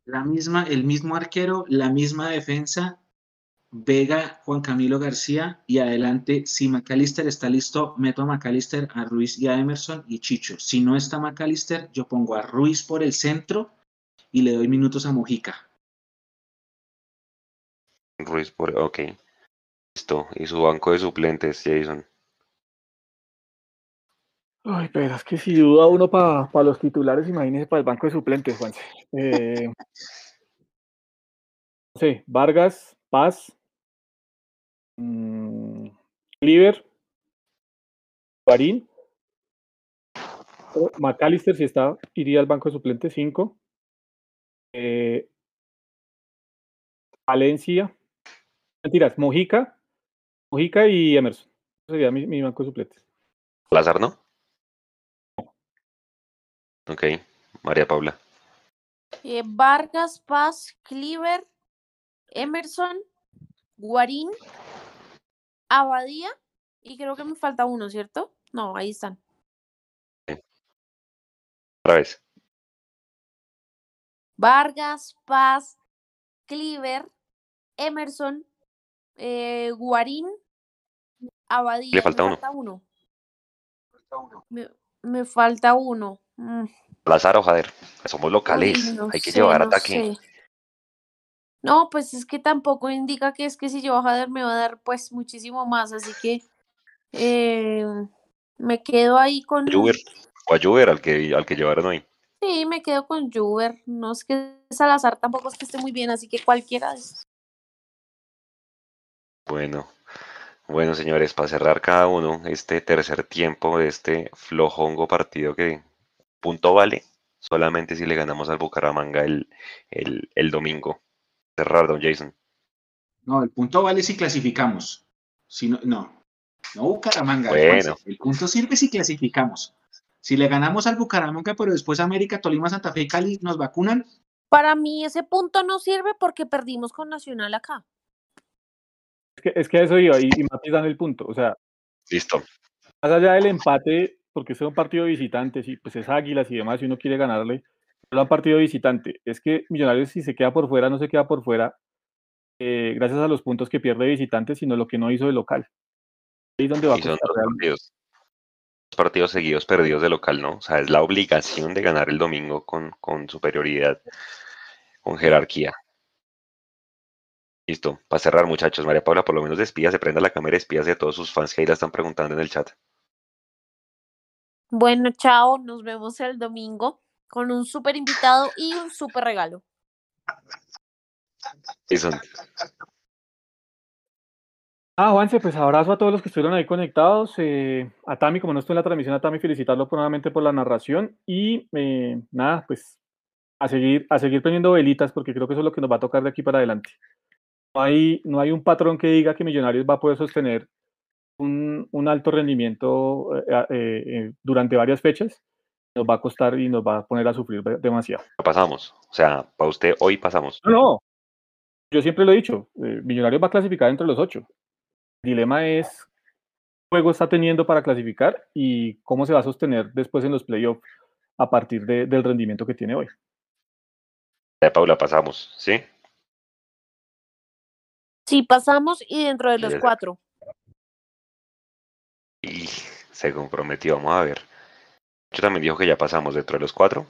La misma, el mismo arquero, la misma defensa, Vega, Juan Camilo García y adelante, si McAllister está listo, meto a McAllister, a Ruiz y a Emerson y Chicho. Si no está McAllister, yo pongo a Ruiz por el centro y le doy minutos a Mojica. Ruiz por. Ok. Listo. Y su banco de suplentes, Jason. Ay, pero es que si duda uno para los titulares, imagínese para el banco de suplentes, Juanse. Eh, no sé, Vargas, Paz, mm, Cliver, Guarín, o McAllister, si está, iría al banco de suplentes, 5. Eh, Valencia, mentiras, Mojica, Mojica y Emerson. Sería mi, mi banco de suplentes. Lázaro, ¿no? Ok. María Paula. Eh, Vargas, Paz, Cleaver, Emerson, Guarín, Abadía y creo que me falta uno, ¿cierto? No, ahí están. Otra vez. Vargas, Paz, Cleaver, Emerson, eh, Guarín, Abadía. Le falta me uno. falta uno. Me, me falta uno. Mm, Salazar o Jader. Somos locales, Uy, no hay que sé, llevar no ataque. sé. No, pues es que tampoco indica que es que si yo a Jader me va a dar pues muchísimo más, así que eh, me quedo ahí con, Juber, o a Juber, al que, al que llevaron hoy. Sí, me quedo con Juber, no es que Salazar tampoco es que esté muy bien, así que cualquiera de esos. Bueno, bueno, señores, para cerrar cada uno este tercer tiempo de este flojongo partido que punto vale solamente si le ganamos al Bucaramanga el, el, el domingo. Cerrar, don Jason. No, el punto vale si clasificamos. Si no, no, no Bucaramanga. Bueno. El punto sirve si clasificamos. Si le ganamos al Bucaramanga, pero después América, Tolima, Santa Fe y Cali nos vacunan, Para mí ese punto no sirve porque perdimos con Nacional acá. Es que, es que eso iba, y, y Mati dan el punto. O sea, Listo. más allá del empate, porque es un partido de visitantes y pues es Águilas y demás, y uno quiere ganarle, pero es un partido de visitante. Es que Millonarios, si se queda por fuera, no se queda por fuera, eh, gracias a los puntos que pierde de visitante, sino lo que no hizo de local. Ahí es donde va a costar. Partidos. Dos partidos seguidos perdidos de local, ¿no? O sea, es la obligación de ganar el domingo con, con superioridad, con jerarquía. Listo. Para cerrar, muchachos, María Paula, por lo menos despídase, prenda la cámara y despídase de todos sus fans que ahí la están preguntando en el chat. Bueno, chao, nos vemos el domingo con un súper invitado y un súper regalo. Jason, Ah, Juanse, pues abrazo a todos los que estuvieron ahí conectados. eh, a Tami, como no estoy en la transmisión, a Tami felicitarlo nuevamente por la narración. Y eh, nada, pues a seguir, a seguir prendiendo velitas, porque creo que eso es lo que nos va a tocar de aquí para adelante. No hay, no hay un patrón que diga que Millonarios va a poder sostener un, un alto rendimiento eh, eh, eh, durante varias fechas. Nos va a costar y nos va a poner a sufrir de- demasiado. pasamos. O sea, para usted hoy pasamos. No, no. Yo siempre lo he dicho, eh, Millonarios va a clasificar entre los ocho. El dilema es qué juego está teniendo para clasificar y cómo se va a sostener después en los playoffs a partir de- del rendimiento que tiene hoy. María Paula, pasamos, ¿sí? Sí, pasamos y dentro de los cuatro. Y se comprometió, vamos a ver. Yo también dijo que ya pasamos dentro de los cuatro.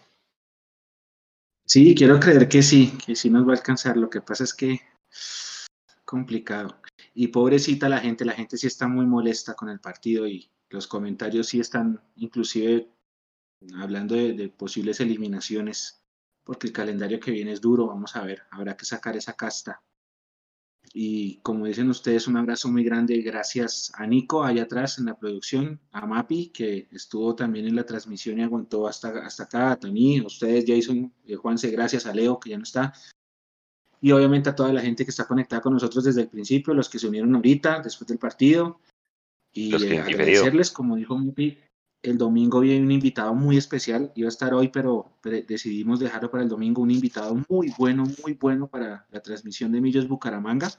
Sí, quiero creer que sí, que sí nos va a alcanzar. Lo que pasa es que complicado. Y pobrecita la gente, la gente sí está muy molesta con el partido y los comentarios sí están inclusive hablando de, posibles eliminaciones, porque el calendario que viene es duro, vamos a ver, habrá que sacar esa casta. Y como dicen ustedes, un abrazo muy grande, gracias a Nico allá atrás en la producción, a Mapi, que estuvo también en la transmisión y aguantó hasta, hasta acá, a Tani, a ustedes, Jason, eh, Juanse, gracias a Leo, que ya no está. Y obviamente a toda la gente que está conectada con nosotros desde el principio, los que se unieron ahorita, después del partido. Y eh, agradecerles, como dijo Mapi, el domingo viene un invitado muy especial, iba a estar hoy, pero decidimos dejarlo para el domingo, un invitado muy bueno, muy bueno para la transmisión de Millos Bucaramanga.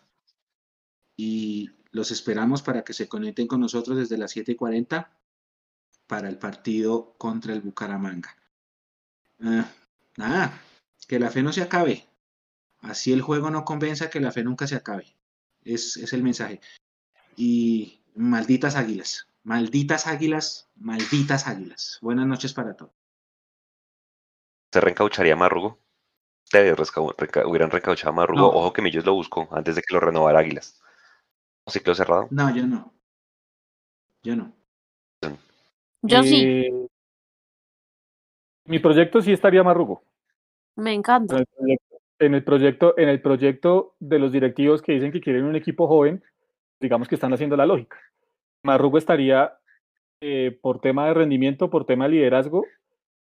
Y los esperamos para que se conecten con nosotros desde las 7:40 para el partido contra el Bucaramanga. Ah, nada, que la fe no se acabe. Así el juego no convenza que la fe nunca se acabe. Es, es el mensaje. Y malditas águilas, malditas águilas, malditas águilas. Buenas noches para todos. ¿Se reencaucharía Marrugo? Ustedes hubieran reencauchado a Marrugo. No. Ojo que Millos lo buscó antes de que lo renovara Águilas. Ciclo cerrado. No, yo no. Yo no. Yo sí, Eh, Mi proyecto sí estaría Marrugo. me encanta. Proyecto, en, el proyecto, en el proyecto de los directivos que dicen que quieren un equipo joven, digamos que están haciendo la lógica. Marrugo estaría eh, por tema de rendimiento, por tema de liderazgo,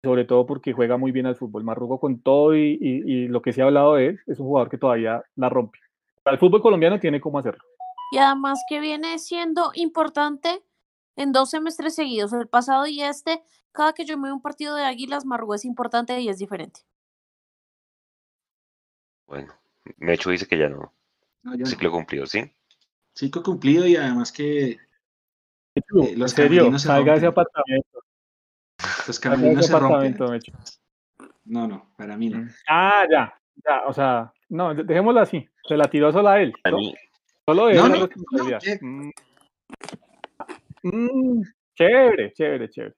sobre todo porque juega muy bien al fútbol. Marrugo con todo y, y- lo que se ha hablado de él, es un jugador que todavía la rompe. Para el fútbol colombiano tiene cómo hacerlo. Y además que viene siendo importante en dos semestres seguidos, el pasado y este, cada que yo me veo un partido de Águilas, Marrugo es importante y es diferente. Bueno, Mecho dice que ya no. No. Ciclo cumplido, ¿sí? Ciclo cumplido y además que eh, en los camerinos se salga de ese rompen. apartamento. Los de camerinos se rompen. Mecho. No, no, para mí no. Ah, ya, ya, o sea, no, de- dejémoslo así. Se la tiró sola a él. A ¿no? mí, Solo él No, no. Mm. Mm, chévere, chévere, chévere.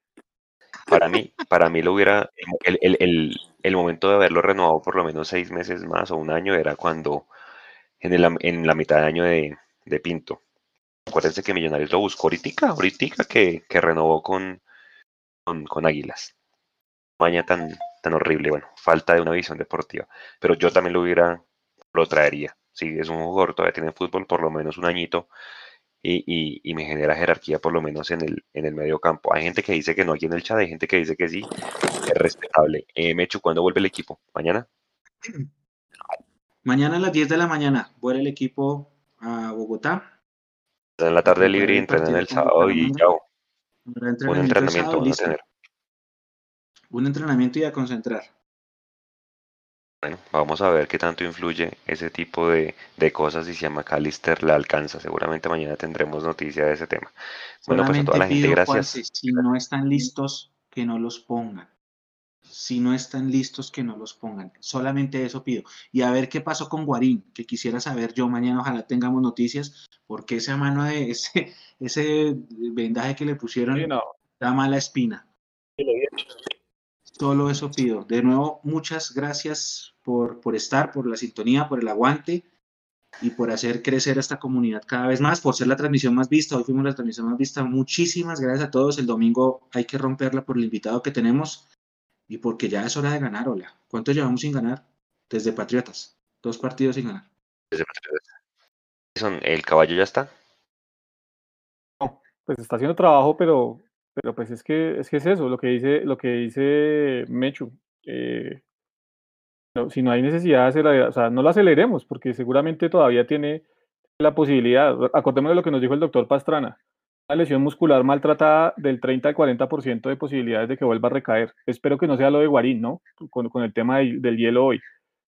Para mí, para mí lo hubiera, el, el, el, el momento de haberlo renovado por lo menos seis meses más o un año era cuando en, el, en la mitad de año de, de Pinto. Acuérdense que Millonarios lo buscó ahorita, ahorita que, que renovó con, con, con Águilas. Maña tan, tan horrible, bueno, falta de una visión deportiva. Pero yo también lo hubiera, lo traería. Si es un jugador, todavía tiene fútbol por lo menos un añito y, y, y, me genera jerarquía por lo menos en el, en el medio campo. Hay gente que dice que no aquí en el chat, hay gente que dice que sí, es respetable. Eh, Mechu, ¿cuándo vuelve el equipo? ¿Mañana? Mañana a las 10 de la mañana vuelve el equipo a Bogotá. En la tarde libre y entrenan el sábado y chao. Un entrenamiento van a tener. Un entrenamiento y a concentrar. Bueno, vamos a ver qué tanto influye ese tipo de, de cosas y si a McAllister la alcanza. Seguramente mañana tendremos noticia de ese tema. Bueno, pues a toda la gente, gracias. Juanse, si no están listos, que no los pongan. Si no están listos, que no los pongan. Solamente eso pido. Y a ver qué pasó con Guarín, que quisiera saber yo mañana, ojalá tengamos noticias, porque esa mano de ese, ese vendaje que le pusieron Sí, no. da mala espina. Solo eso pido. De nuevo, muchas gracias por, por estar, por la sintonía, por el aguante y por hacer crecer a esta comunidad cada vez más, por ser la transmisión más vista. Hoy fuimos la transmisión más vista. Muchísimas gracias a todos. El domingo hay que romperla por el invitado que tenemos y porque ya es hora de ganar, hola. ¿Cuánto llevamos sin ganar? Desde Patriotas. Dos partidos sin ganar. Desde Patriotas. ¿El caballo ya está? No, pues está haciendo trabajo, pero, pero pues es que, es que es eso, lo que dice, lo que dice Mechu. Eh, no, si no hay necesidad de acelerar, o sea, no lo aceleremos, porque seguramente todavía tiene la posibilidad. Acordémonos de lo que nos dijo el doctor Pastrana. Una lesión muscular maltratada del 30 al 40% de posibilidades de que vuelva a recaer. Espero que no sea lo de Guarín, ¿no? Con, el tema de, del hielo hoy.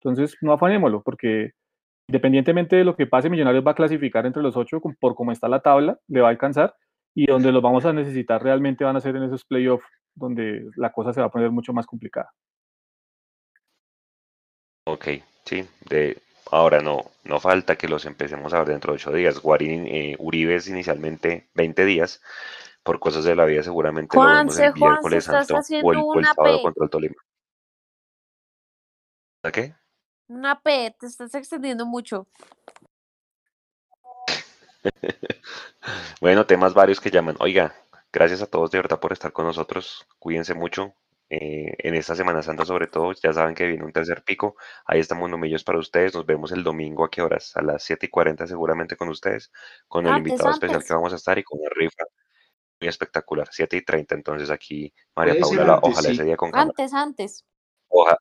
Entonces, no afanémoslo, porque independientemente de lo que pase, Millonarios va a clasificar entre los ocho por cómo está la tabla, le va a alcanzar, y donde los vamos a necesitar realmente van a ser en esos playoffs, donde la cosa se va a poner mucho más complicada. Ok, sí, de, ahora no, no falta que los empecemos a ver dentro de ocho días. Guarín, eh, Uribe es inicialmente 20 días, por cosas de la vida seguramente lo vemos Juanse, el miércoles Juanse, estás santo o haciendo el, o el una sábado P. contra el Tolima. ¿A qué? Una P, te estás extendiendo mucho. Bueno, temas varios que llaman. Oiga, gracias a todos de verdad por estar con nosotros. Cuídense mucho. eh, en esta Semana Santa sobre todo, ya saben que viene un tercer pico. Ahí estamos Nomillos para ustedes. Nos vemos el domingo a qué horas? A las 7 y 40 seguramente con ustedes, con el Antes, invitado especial antes. que vamos a estar y con una rifa muy espectacular. 7 y 30 entonces aquí María Paula, la- antes, ojalá sí. ese día con cámara. Antes, antes. Oja-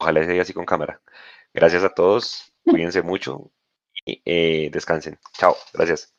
ojalá ese día así con cámara. Gracias a todos. Cuídense mucho eh, descansen. Chao. Gracias.